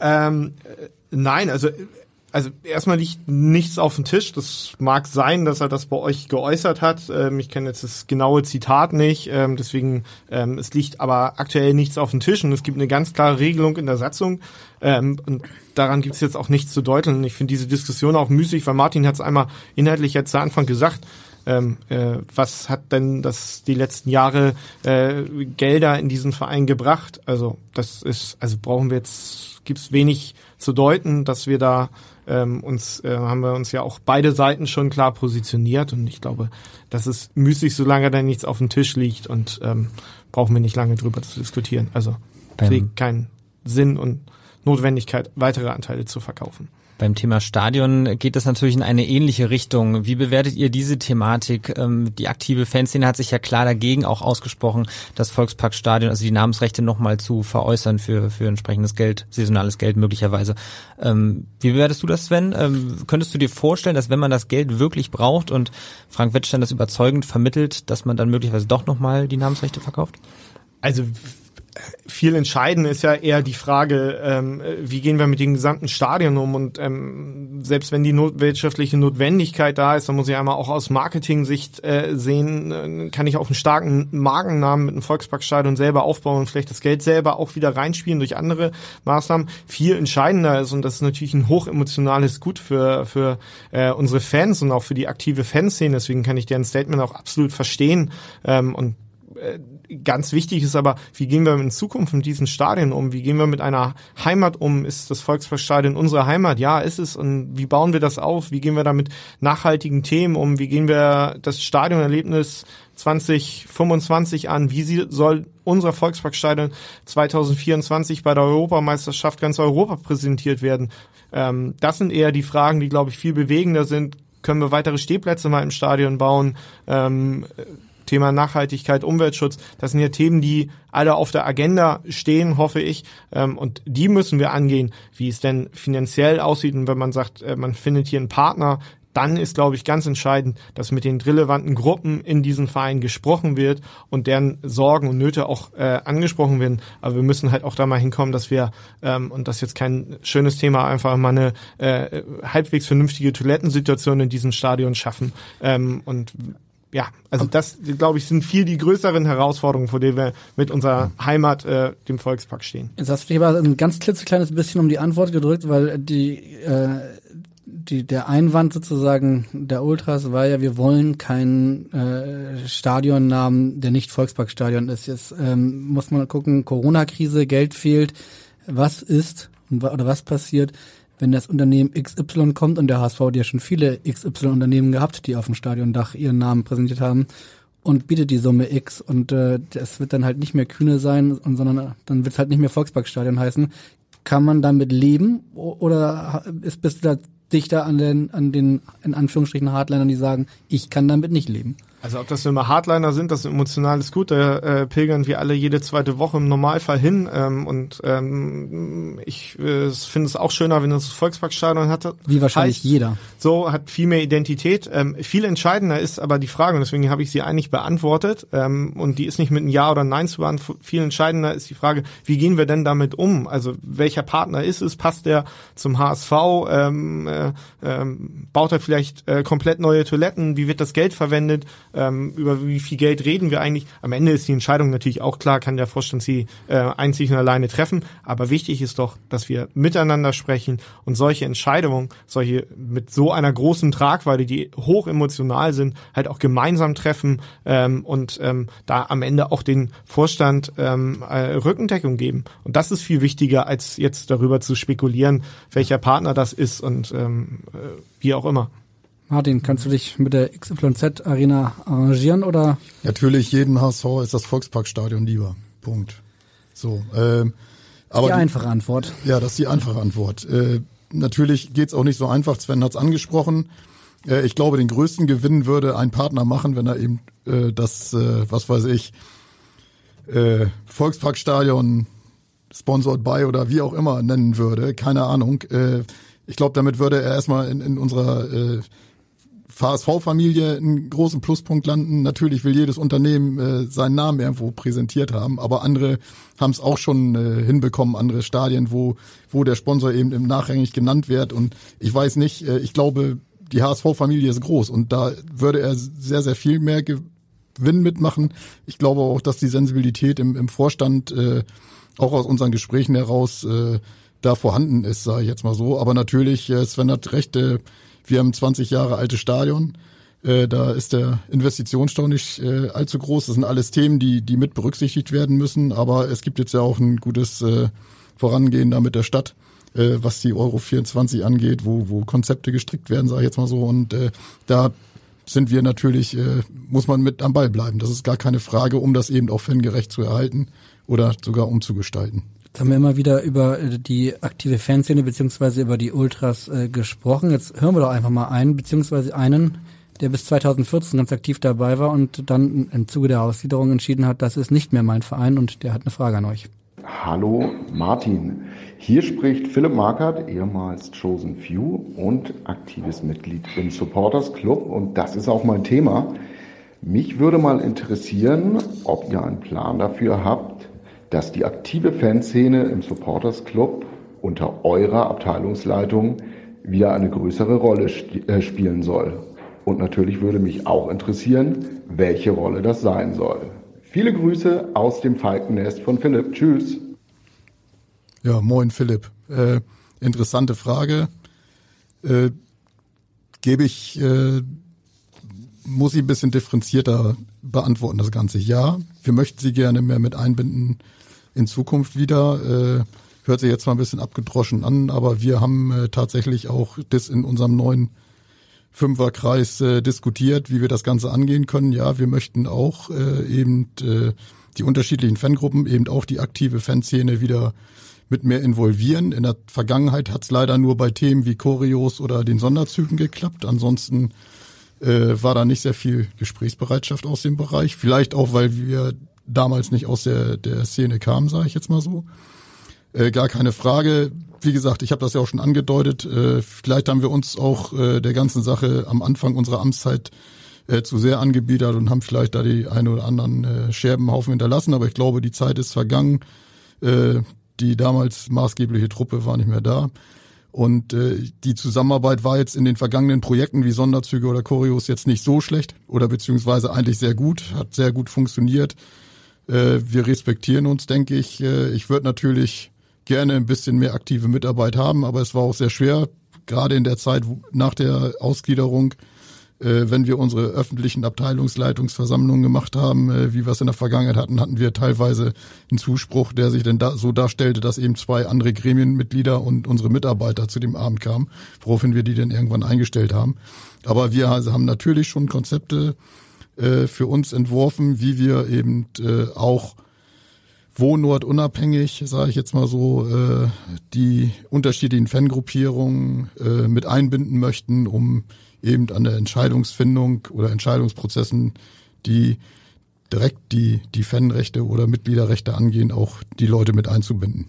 Ähm, nein, also also erstmal liegt nichts auf dem Tisch. Das mag sein, dass er das bei euch geäußert hat. Ähm, ich kenne jetzt das genaue Zitat nicht. Ähm, deswegen, ähm, es liegt aber aktuell nichts auf dem Tisch und es gibt eine ganz klare Regelung in der Satzung. Ähm, und daran gibt es jetzt auch nichts zu deuteln. Und ich finde diese Diskussion auch müßig, weil Martin hat es einmal inhaltlich jetzt zu Anfang gesagt. Ähm, äh, was hat denn das die letzten Jahre äh, Gelder in diesen Verein gebracht? Also das ist, also brauchen wir jetzt, gibt's wenig zu deuten, dass wir da ähm, uns äh, haben wir uns ja auch beide Seiten schon klar positioniert und ich glaube, das ist müßig, solange da nichts auf dem Tisch liegt und ähm, brauchen wir nicht lange drüber zu diskutieren. Also trägt keinen Sinn und Notwendigkeit, weitere Anteile zu verkaufen. Beim Thema Stadion geht es natürlich in eine ähnliche Richtung. Wie bewertet ihr diese Thematik? Ähm, die aktive Fanszene hat sich ja klar dagegen auch ausgesprochen, das Volksparkstadion, also die Namensrechte nochmal zu veräußern für, für entsprechendes Geld, saisonales Geld möglicherweise. Ähm, wie bewertest du das, Sven? Ähm, könntest du dir vorstellen, dass wenn man das Geld wirklich braucht und Frank Wettstein das überzeugend vermittelt, dass man dann möglicherweise doch nochmal die Namensrechte verkauft? Also viel entscheidend ist ja eher die Frage, ähm, wie gehen wir mit dem gesamten Stadion um und ähm, selbst wenn die not wirtschaftliche Notwendigkeit da ist, dann muss ich einmal auch aus Marketing-Sicht äh, sehen, äh, kann ich auch einen starken Markennamen mit einem Volksparkstadion selber aufbauen und vielleicht das Geld selber auch wieder reinspielen durch andere Maßnahmen. Viel entscheidender ist und das ist natürlich ein hochemotionales Gut für für äh, unsere Fans und auch für die aktive Fanszene. Deswegen kann ich deren Statement auch absolut verstehen ähm, und äh, ganz wichtig ist aber, wie gehen wir in Zukunft mit diesen Stadien um? Wie gehen wir mit einer Heimat um? Ist das Volksparkstadion unsere Heimat? Ja, ist es. Und wie bauen wir das auf? Wie gehen wir da mit nachhaltigen Themen um? Wie gehen wir das Stadionerlebnis 2025 an? Wie soll unser Volksparkstadion 2024 bei der Europameisterschaft ganz Europa präsentiert werden? Ähm, das sind eher die Fragen, die, glaube ich, viel bewegender sind. Können wir weitere Stehplätze mal im Stadion bauen? Ähm, Thema Nachhaltigkeit, Umweltschutz, das sind ja Themen, die alle auf der Agenda stehen, hoffe ich. Ähm, und die müssen wir angehen, wie es denn finanziell aussieht. Und wenn man sagt, äh, man findet hier einen Partner, dann ist, glaube ich, ganz entscheidend, dass mit den relevanten Gruppen in diesem Verein gesprochen wird und deren Sorgen und Nöte auch äh, angesprochen werden. Aber wir müssen halt auch da mal hinkommen, dass wir, ähm, und das ist jetzt kein schönes Thema, einfach mal eine äh, halbwegs vernünftige Toilettensituation in diesem Stadion schaffen. Ähm, und ja, also das, glaube ich, sind viel die größeren Herausforderungen, vor denen wir mit unserer Heimat, äh, dem Volkspark stehen. Jetzt hast du aber ein ganz klitzekleines bisschen um die Antwort gedrückt, weil die, äh, die, der Einwand sozusagen der Ultras war ja, wir wollen keinen äh, Stadionnamen, der nicht Volksparkstadion ist. Jetzt ähm, muss man gucken, Corona-Krise, Geld fehlt. Was ist oder was passiert, wenn das Unternehmen XY kommt und der HSV hat ja schon viele XY-Unternehmen gehabt, die auf dem Stadiondach ihren Namen präsentiert haben und bietet die Summe X und äh, das wird dann halt nicht mehr Kühne sein, sondern dann wird es halt nicht mehr Volksparkstadion heißen. Kann man damit leben oder ist bist du da dichter an den an den in Anführungsstrichen Hardlinern, die sagen, ich kann damit nicht leben? Also ob das immer Hardliner sind, das ist ein emotionales Gut, da äh, pilgern wir alle jede zweite Woche im Normalfall hin ähm, und ähm, ich äh, finde es auch schöner, wenn das Volksparkstadion hatte. Wie wahrscheinlich heißt, jeder. So, hat viel mehr Identität. Ähm, viel entscheidender ist aber die Frage, und deswegen habe ich sie eigentlich beantwortet ähm, und die ist nicht mit einem Ja oder Nein zu beantworten. Viel entscheidender ist die Frage, wie gehen wir denn damit um? Also welcher Partner ist es? Passt der zum HSV? Ähm, äh, ähm, baut er vielleicht äh, komplett neue Toiletten? Wie wird das Geld verwendet? Ähm, über wie viel Geld reden wir eigentlich. Am Ende ist die Entscheidung natürlich auch klar, kann der Vorstand sie äh, einzig und alleine treffen. Aber wichtig ist doch, dass wir miteinander sprechen und solche Entscheidungen, solche mit so einer großen Tragweite, die hoch emotional sind, halt auch gemeinsam treffen ähm, und ähm, da am Ende auch den Vorstand ähm, äh, Rückendeckung geben. Und das ist viel wichtiger, als jetzt darüber zu spekulieren, welcher Partner das ist und ähm, äh, wie auch immer. Martin, kannst du dich mit der XYZ Arena arrangieren oder? Natürlich, jedem HSV ist das Volksparkstadion lieber. Punkt. So. Ähm, aber die einfache Antwort. Ja, das ist die einfache Antwort. Äh, natürlich geht's auch nicht so einfach. Sven hat's angesprochen. Äh, ich glaube, den größten Gewinn würde ein Partner machen, wenn er eben äh, das, äh, was weiß ich, äh, Volksparkstadion sponsored by oder wie auch immer nennen würde. Keine Ahnung. Äh, ich glaube, damit würde er erstmal in, in unserer äh, VSV-Familie einen großen Pluspunkt landen. Natürlich will jedes Unternehmen äh, seinen Namen irgendwo präsentiert haben, aber andere haben es auch schon äh, hinbekommen, andere Stadien, wo, wo der Sponsor eben im Nachrangig genannt wird. Und ich weiß nicht, äh, ich glaube, die HSV-Familie ist groß und da würde er sehr, sehr viel mehr Gewinn mitmachen. Ich glaube auch, dass die Sensibilität im, im Vorstand äh, auch aus unseren Gesprächen heraus äh, da vorhanden ist, sage ich jetzt mal so. Aber natürlich, äh, Sven hat recht, äh, wir haben 20 Jahre alte Stadion. Äh, da ist der Investitionsstau nicht äh, allzu groß. Das sind alles Themen, die, die mit berücksichtigt werden müssen. Aber es gibt jetzt ja auch ein gutes äh, Vorangehen da mit der Stadt, äh, was die Euro 24 angeht, wo, wo Konzepte gestrickt werden, sage ich jetzt mal so. Und äh, da sind wir natürlich, äh, muss man mit am Ball bleiben. Das ist gar keine Frage, um das eben auch fangerecht zu erhalten oder sogar umzugestalten. Jetzt haben wir immer wieder über äh, die aktive Fanszene beziehungsweise über die Ultras äh, gesprochen. Jetzt hören wir doch einfach mal einen, beziehungsweise einen, der bis 2014 ganz aktiv dabei war und dann im Zuge der Ausgliederung entschieden hat, das ist nicht mehr mein Verein und der hat eine Frage an euch. Hallo Martin, hier spricht Philipp Markert, ehemals Chosen Few und aktives Mitglied im Supporters Club und das ist auch mein Thema. Mich würde mal interessieren, ob ihr einen Plan dafür habt, dass die aktive Fanszene im Supporters Club unter eurer Abteilungsleitung wieder eine größere Rolle äh, spielen soll. Und natürlich würde mich auch interessieren, welche Rolle das sein soll. Viele Grüße aus dem Falkennest von Philipp. Tschüss. Ja, moin Philipp. Äh, interessante Frage. Äh, Gebe ich, äh, muss ich ein bisschen differenzierter beantworten, das Ganze. Ja, wir möchten Sie gerne mehr mit einbinden in Zukunft wieder. Äh, hört sich jetzt mal ein bisschen abgedroschen an, aber wir haben äh, tatsächlich auch das in unserem neuen Fünferkreis äh, diskutiert, wie wir das Ganze angehen können. Ja, wir möchten auch äh, eben äh, die unterschiedlichen Fangruppen, eben auch die aktive Fanszene wieder mit mehr involvieren. In der Vergangenheit hat es leider nur bei Themen wie Choreos oder den Sonderzügen geklappt. Ansonsten äh, war da nicht sehr viel Gesprächsbereitschaft aus dem Bereich. Vielleicht auch, weil wir damals nicht aus der, der Szene kam, sage ich jetzt mal so. Äh, gar keine Frage. Wie gesagt, ich habe das ja auch schon angedeutet. Äh, vielleicht haben wir uns auch äh, der ganzen Sache am Anfang unserer Amtszeit äh, zu sehr angebiedert und haben vielleicht da die ein oder anderen äh, Scherbenhaufen hinterlassen. Aber ich glaube, die Zeit ist vergangen. Äh, die damals maßgebliche Truppe war nicht mehr da. Und äh, die Zusammenarbeit war jetzt in den vergangenen Projekten wie Sonderzüge oder Choreos jetzt nicht so schlecht oder beziehungsweise eigentlich sehr gut, hat sehr gut funktioniert. Äh, wir respektieren uns, denke ich. Äh, ich würde natürlich gerne ein bisschen mehr aktive Mitarbeit haben, aber es war auch sehr schwer, gerade in der Zeit nach der Ausgliederung, äh, wenn wir unsere öffentlichen Abteilungsleitungsversammlungen gemacht haben, wie wir es in der Vergangenheit hatten, hatten wir teilweise einen Zuspruch, der sich denn da so darstellte, dass eben zwei andere Gremienmitglieder und unsere Mitarbeiter zu dem Abend kamen, woraufhin wir die dann irgendwann eingestellt haben. Aber wir haben natürlich schon Konzepte äh, für uns entworfen, wie wir eben äh, auch wohnortunabhängig, sage ich jetzt mal so, äh, die unterschiedlichen Fangruppierungen äh, mit einbinden möchten, um eben an der Entscheidungsfindung oder Entscheidungsprozessen, die direkt die, die Fanrechte oder Mitgliederrechte angehen, auch die Leute mit einzubinden.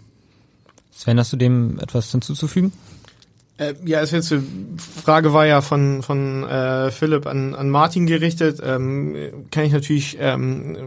Sven, hast du dem etwas hinzuzufügen? Äh, ja, es jetzt die Frage war ja von von äh, Philipp an, an Martin gerichtet. Ähm, kann ich natürlich, ähm,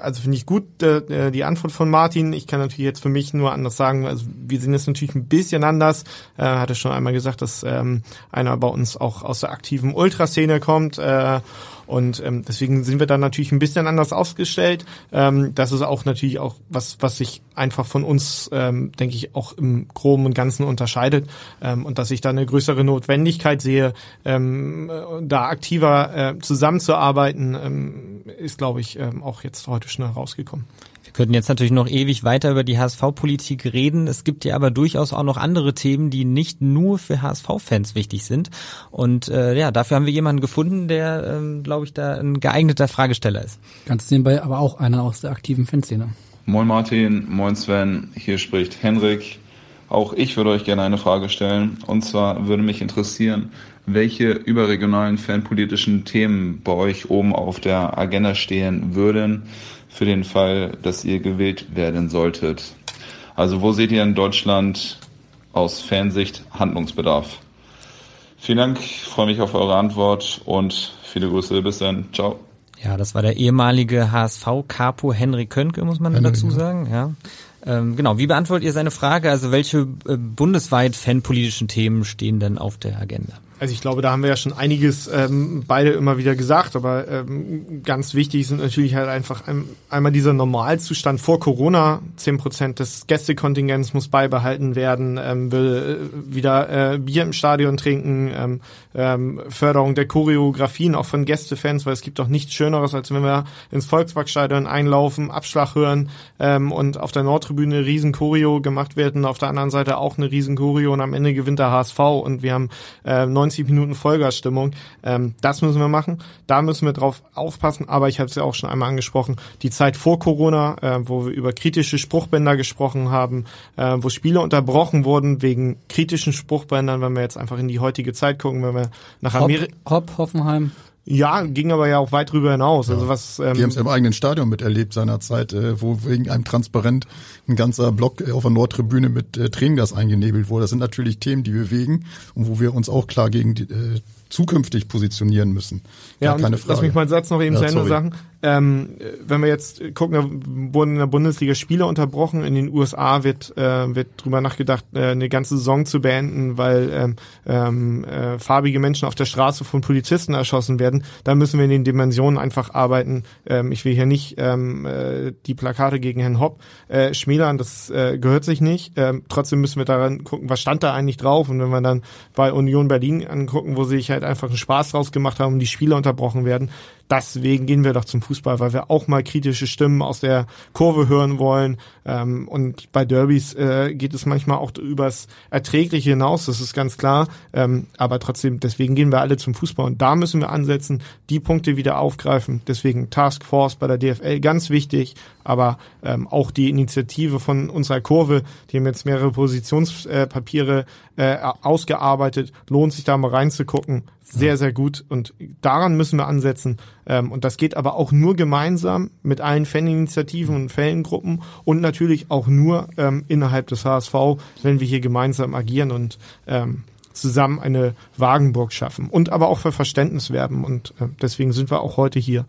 also finde ich gut äh, die Antwort von Martin. Ich kann natürlich jetzt für mich nur anders sagen. Also wir sehen es natürlich ein bisschen anders. Äh, hatte schon einmal gesagt, dass ähm, einer bei uns auch aus der aktiven Ultraszene kommt. Äh, und ähm, deswegen sind wir dann natürlich ein bisschen anders aufgestellt. Ähm, das ist auch natürlich auch was, was sich einfach von uns, ähm, denke ich, auch im Groben und Ganzen unterscheidet. Ähm, und dass ich da eine größere Notwendigkeit sehe, ähm, da aktiver äh, zusammenzuarbeiten, ähm, ist, glaube ich, ähm, auch jetzt heute schnell rausgekommen könnten jetzt natürlich noch ewig weiter über die HSV-Politik reden. Es gibt ja aber durchaus auch noch andere Themen, die nicht nur für HSV-Fans wichtig sind. Und äh, ja, dafür haben wir jemanden gefunden, der, ähm, glaube ich, da ein geeigneter Fragesteller ist. Ganz nebenbei aber auch einer aus der aktiven Fanszene. Moin Martin, moin Sven, hier spricht Henrik. Auch ich würde euch gerne eine Frage stellen. Und zwar würde mich interessieren, welche überregionalen fanpolitischen Themen bei euch oben auf der Agenda stehen würden für den Fall, dass ihr gewählt werden solltet. Also wo seht ihr in Deutschland aus Fansicht Handlungsbedarf? Vielen Dank, ich freue mich auf eure Antwort und viele Grüße. Bis dann. Ciao. Ja, das war der ehemalige HSV-Capo Henry Könke, muss man Henry, dazu sagen. Ja. Ähm, genau, wie beantwortet ihr seine Frage? Also welche äh, bundesweit fanpolitischen Themen stehen denn auf der Agenda? Also ich glaube, da haben wir ja schon einiges ähm, beide immer wieder gesagt, aber ähm, ganz wichtig sind natürlich halt einfach ein, einmal dieser Normalzustand vor Corona. Zehn Prozent des Gästekontingents muss beibehalten werden, ähm, will äh, wieder äh, Bier im Stadion trinken, ähm, ähm, Förderung der Choreografien auch von Gästefans, weil es gibt doch nichts Schöneres, als wenn wir ins Volksparkstadion einlaufen, Abschlag hören ähm, und auf der Nordtribüne riesen Choreo gemacht werden, auf der anderen Seite auch eine riesen Choreo und am Ende gewinnt der HSV und wir haben äh, 90 90 Minuten Vollgasstimmung. Ähm, das müssen wir machen. Da müssen wir drauf aufpassen. Aber ich habe es ja auch schon einmal angesprochen, die Zeit vor Corona, äh, wo wir über kritische Spruchbänder gesprochen haben, äh, wo Spiele unterbrochen wurden wegen kritischen Spruchbändern, wenn wir jetzt einfach in die heutige Zeit gucken, wenn wir nach Amerika... Hopp, Hoffenheim. Ja, ging aber ja auch weit drüber hinaus. Also was, ähm, Die haben es im eigenen Stadion miterlebt seinerzeit, äh, wo wegen einem Transparent ein ganzer Block äh, auf der Nordtribüne mit äh, Tränengas eingenebelt wurde. Das sind natürlich Themen, die bewegen und wo wir uns auch klar gegen die, äh, zukünftig positionieren müssen. Ja, Gar keine Frage. lass mich mal einen Satz noch eben Ja, zu Ende sorry. sagen. Ähm, wenn wir jetzt gucken, da wurden in der Bundesliga Spiele unterbrochen. In den USA wird, äh, wird drüber nachgedacht, äh, eine ganze Saison zu beenden, weil ähm, ähm, äh, farbige Menschen auf der Straße von Polizisten erschossen werden. Da müssen wir in den Dimensionen einfach arbeiten. Ähm, ich will hier nicht ähm, äh, die Plakate gegen Herrn Hopp äh, schmälern, das äh, gehört sich nicht. Ähm, trotzdem müssen wir daran gucken, was stand da eigentlich drauf. Und wenn wir dann bei Union Berlin angucken, wo sich halt einfach einen Spaß draus gemacht haben und die Spiele unterbrochen werden, deswegen gehen wir doch zum Fußball, weil wir auch mal kritische Stimmen aus der Kurve hören wollen. Ähm, und bei Derbys äh, geht es manchmal auch übers Erträgliche hinaus, das ist ganz klar. Ähm, aber trotzdem, deswegen gehen wir alle zum Fußball. Und da müssen wir ansetzen, die Punkte wieder aufgreifen. Deswegen Task Force bei der DFL ganz wichtig, aber ähm, auch die Initiative von unserer Kurve, die haben jetzt mehrere Positionspapiere äh, ausgearbeitet, lohnt sich da mal reinzugucken. Sehr, sehr gut. Und daran müssen wir ansetzen. Ähm, und das geht aber auch nur gemeinsam mit allen Faninitiativen und Fangruppen und natürlich auch nur ähm, innerhalb des HSV, wenn wir hier gemeinsam agieren und ähm, zusammen eine Wagenburg schaffen und aber auch für Verständnis werben. Und äh, deswegen sind wir auch heute hier.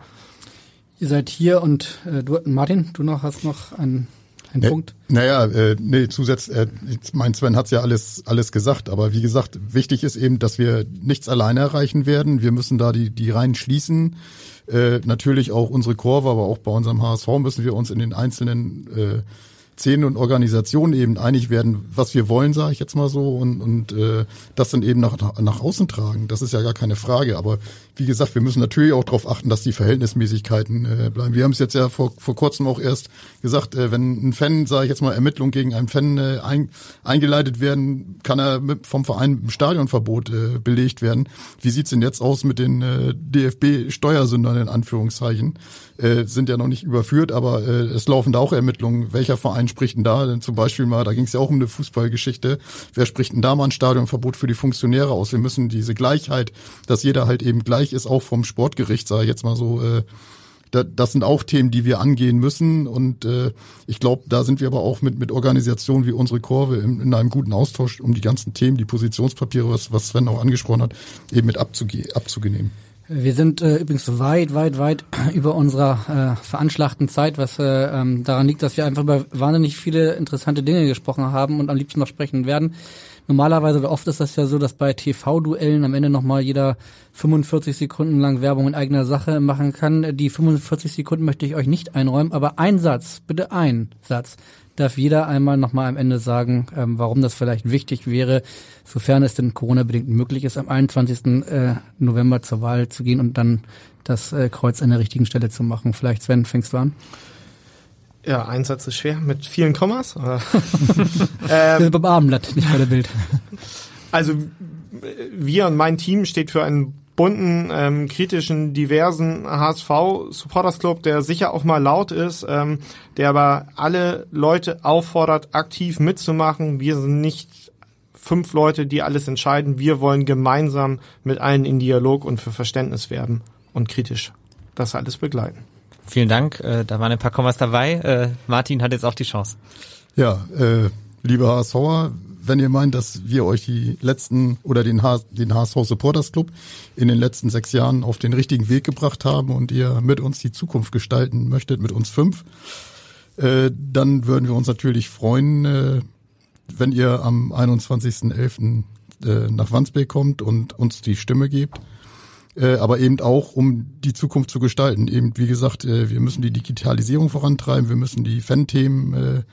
Ihr seid hier und äh, du, Martin, du noch hast noch einen, einen Ja, Punkt. Naja, äh, nee, zusätzlich, äh, mein Sven hat's ja alles, alles gesagt, aber wie gesagt, wichtig ist eben, dass wir nichts alleine erreichen werden. Wir müssen da die, die Reihen schließen. Äh, natürlich auch unsere Kurve, aber auch bei unserem HSV müssen wir uns in den einzelnen äh, Szenen und Organisationen eben einig werden, was wir wollen, sage ich jetzt mal so, und, und äh, das dann eben nach, nach außen tragen. Das ist ja gar keine Frage. Aber wie gesagt, wir müssen natürlich auch darauf achten, dass die Verhältnismäßigkeiten äh, bleiben. Wir haben es jetzt ja vor, vor kurzem auch erst gesagt, äh, wenn ein Fan, sage ich jetzt mal, Ermittlungen gegen einen Fan äh, ein, eingeleitet werden, kann er mit, vom Verein einem Stadionverbot äh, belegt werden. Wie sieht's denn jetzt aus mit den äh, DFB-Steuersündern in Anführungszeichen? Äh, sind ja noch nicht überführt, aber äh, es laufen da auch Ermittlungen. Welcher Verein spricht denn da? Denn zum Beispiel mal, da ging es ja auch um eine Fußballgeschichte. Wer spricht denn da mal ein Stadionverbot für die Funktionäre aus? Wir müssen diese Gleichheit, dass jeder halt eben gleich ist, auch vom Sportgericht, sage ich jetzt mal so, äh, da, das sind auch Themen, die wir angehen müssen. Und äh, ich glaube, da sind wir aber auch mit, mit Organisationen wie unsere Kurve in, in einem guten Austausch, um die ganzen Themen, die Positionspapiere, was, was Sven auch angesprochen hat, eben mit abzuge abzunehmen. Wir sind äh, übrigens weit, weit, weit über unserer äh, veranschlagten Zeit, was äh, ähm, daran liegt, dass wir einfach über wahnsinnig viele interessante Dinge gesprochen haben und am liebsten noch sprechen werden. Normalerweise oder oft ist das ja so, dass bei TV-Duellen am Ende nochmal jeder 45 Sekunden lang Werbung in eigener Sache machen kann. Die 45 Sekunden möchte ich euch nicht einräumen, aber ein Satz, bitte ein Satz, darf jeder einmal nochmal am Ende sagen, ähm, warum das vielleicht wichtig wäre, sofern es denn Corona-bedingt möglich ist, am 21. Äh, November zur Wahl zu gehen und dann das äh, Kreuz an der richtigen Stelle zu machen. Vielleicht, Sven, fängst du an? Ja, ein Satz ist schwer mit vielen Kommas. sind beim Abendblatt, nicht bei der Bild. Also wir und mein Team steht für einen bunten, ähm, kritischen, diversen HSV-Supporters Club, der sicher auch mal laut ist, ähm, der aber alle Leute auffordert, aktiv mitzumachen. Wir sind nicht fünf Leute, die alles entscheiden. Wir wollen gemeinsam mit allen in Dialog und für Verständnis werben und kritisch das alles begleiten. Vielen Dank, äh, da waren ein paar Kommas dabei. Äh, Martin hat jetzt auch die Chance. Ja, äh, liebe HSVer, wenn ihr meint, dass wir euch die letzten oder den, H den HSV Supporters Club in den letzten sechs Jahren auf den richtigen Weg gebracht haben und ihr mit uns die Zukunft gestalten möchtet, mit uns fünf, äh, dann würden wir uns natürlich freuen, äh, wenn ihr am 21.11. Äh, nach Wandsbek kommt und uns die Stimme gebt. Äh, aber eben auch, um die Zukunft zu gestalten. Eben, wie gesagt, äh, wir müssen die Digitalisierung vorantreiben, wir müssen die Fan-Themen, äh,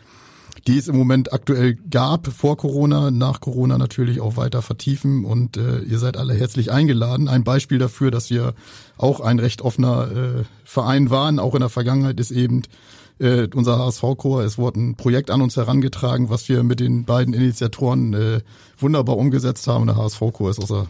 die es im Moment aktuell gab, vor Corona, nach Corona natürlich auch weiter vertiefen und äh, ihr seid alle herzlich eingeladen. Ein Beispiel dafür, dass wir auch ein recht offener äh, Verein waren, auch in der Vergangenheit ist eben äh, unser HSV-Chor. Es wurde ein Projekt an uns herangetragen, was wir mit den beiden Initiatoren äh, wunderbar umgesetzt haben. Der HSV-Chor ist aus der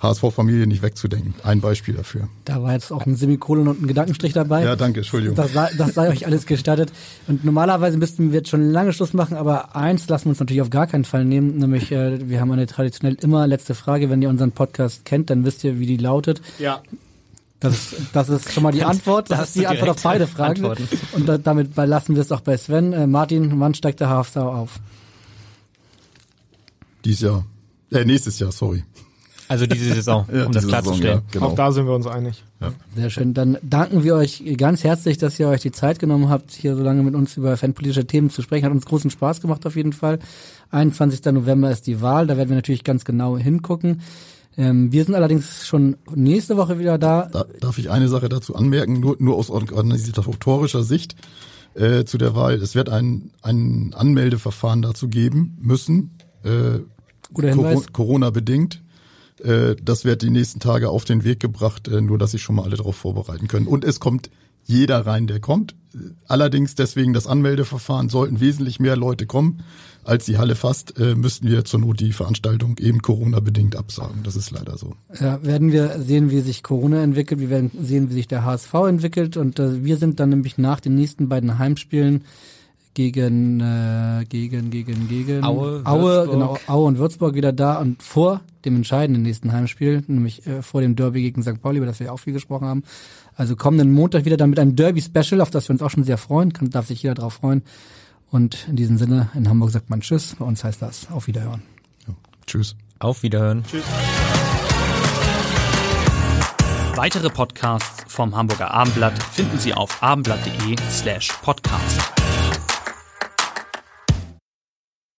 HSV-Familie nicht wegzudenken. Ein Beispiel dafür. Da war jetzt auch ein Semikolon und ein Gedankenstrich dabei. Ja, danke, Entschuldigung. Das sei, das sei euch alles gestattet. Und normalerweise müssten wir jetzt schon lange Schluss machen, aber eins lassen wir uns natürlich auf gar keinen Fall nehmen, nämlich äh, wir haben eine traditionell immer letzte Frage. Wenn ihr unseren Podcast kennt, dann wisst ihr, wie die lautet. Ja. Das ist, das ist schon mal die Antwort. Das Da ist die Antwort auf beide Fragen. Antworten. Und da, damit belassen wir es auch bei Sven. Äh, Martin, wann steigt der HFV auf? Dieses Jahr. Äh, nächstes Jahr, sorry. Also diese Saison, Ja, um das klarzustellen. Saison, ja, genau. Auch da sind wir uns einig. Sehr schön. Dann danken wir euch ganz herzlich, dass ihr euch die Zeit genommen habt, hier so lange mit uns über fanpolitische Themen zu sprechen. Hat uns großen Spaß gemacht auf jeden Fall. 21. November ist die Wahl. Da werden wir natürlich ganz genau hingucken. Ähm, wir sind allerdings schon nächste Woche wieder da. Da, darf ich eine Sache dazu anmerken, nur, nur aus organisatorischer Sicht äh, zu der Wahl. Es wird ein, ein Anmeldeverfahren dazu geben müssen, äh, Guter Hinweis. Corona-bedingt. Äh, das wird die nächsten Tage auf den Weg gebracht, äh, nur dass sich schon mal alle darauf vorbereiten können. Und es kommt jeder rein, der kommt. Allerdings deswegen das Anmeldeverfahren sollten wesentlich mehr Leute kommen, als die Halle fasst, äh, müssten wir zur Not die Veranstaltung eben Corona-bedingt absagen. Das ist leider so. Ja, werden wir sehen, wie sich Corona entwickelt. Wir werden sehen, wie sich der HSV entwickelt. Und wir sind dann nämlich nach den nächsten beiden Heimspielen gegen äh, gegen gegen gegen Aue, Aue Würzburg. genau Aue und Würzburg wieder da und vor dem entscheidenden nächsten Heimspiel, nämlich äh, vor dem Derby gegen St. Pauli, über das wir ja auch viel gesprochen haben. Also kommenden Montag wieder dann mit einem Derby Special, auf das wir uns auch schon sehr freuen, kann darf sich jeder drauf freuen. Und in diesem Sinne in Hamburg sagt man Tschüss, bei uns heißt das auf Wiederhören. Tschüss. Auf Wiederhören. Weitere Podcasts vom Hamburger Abendblatt finden Sie auf abendblatt.de slash podcast.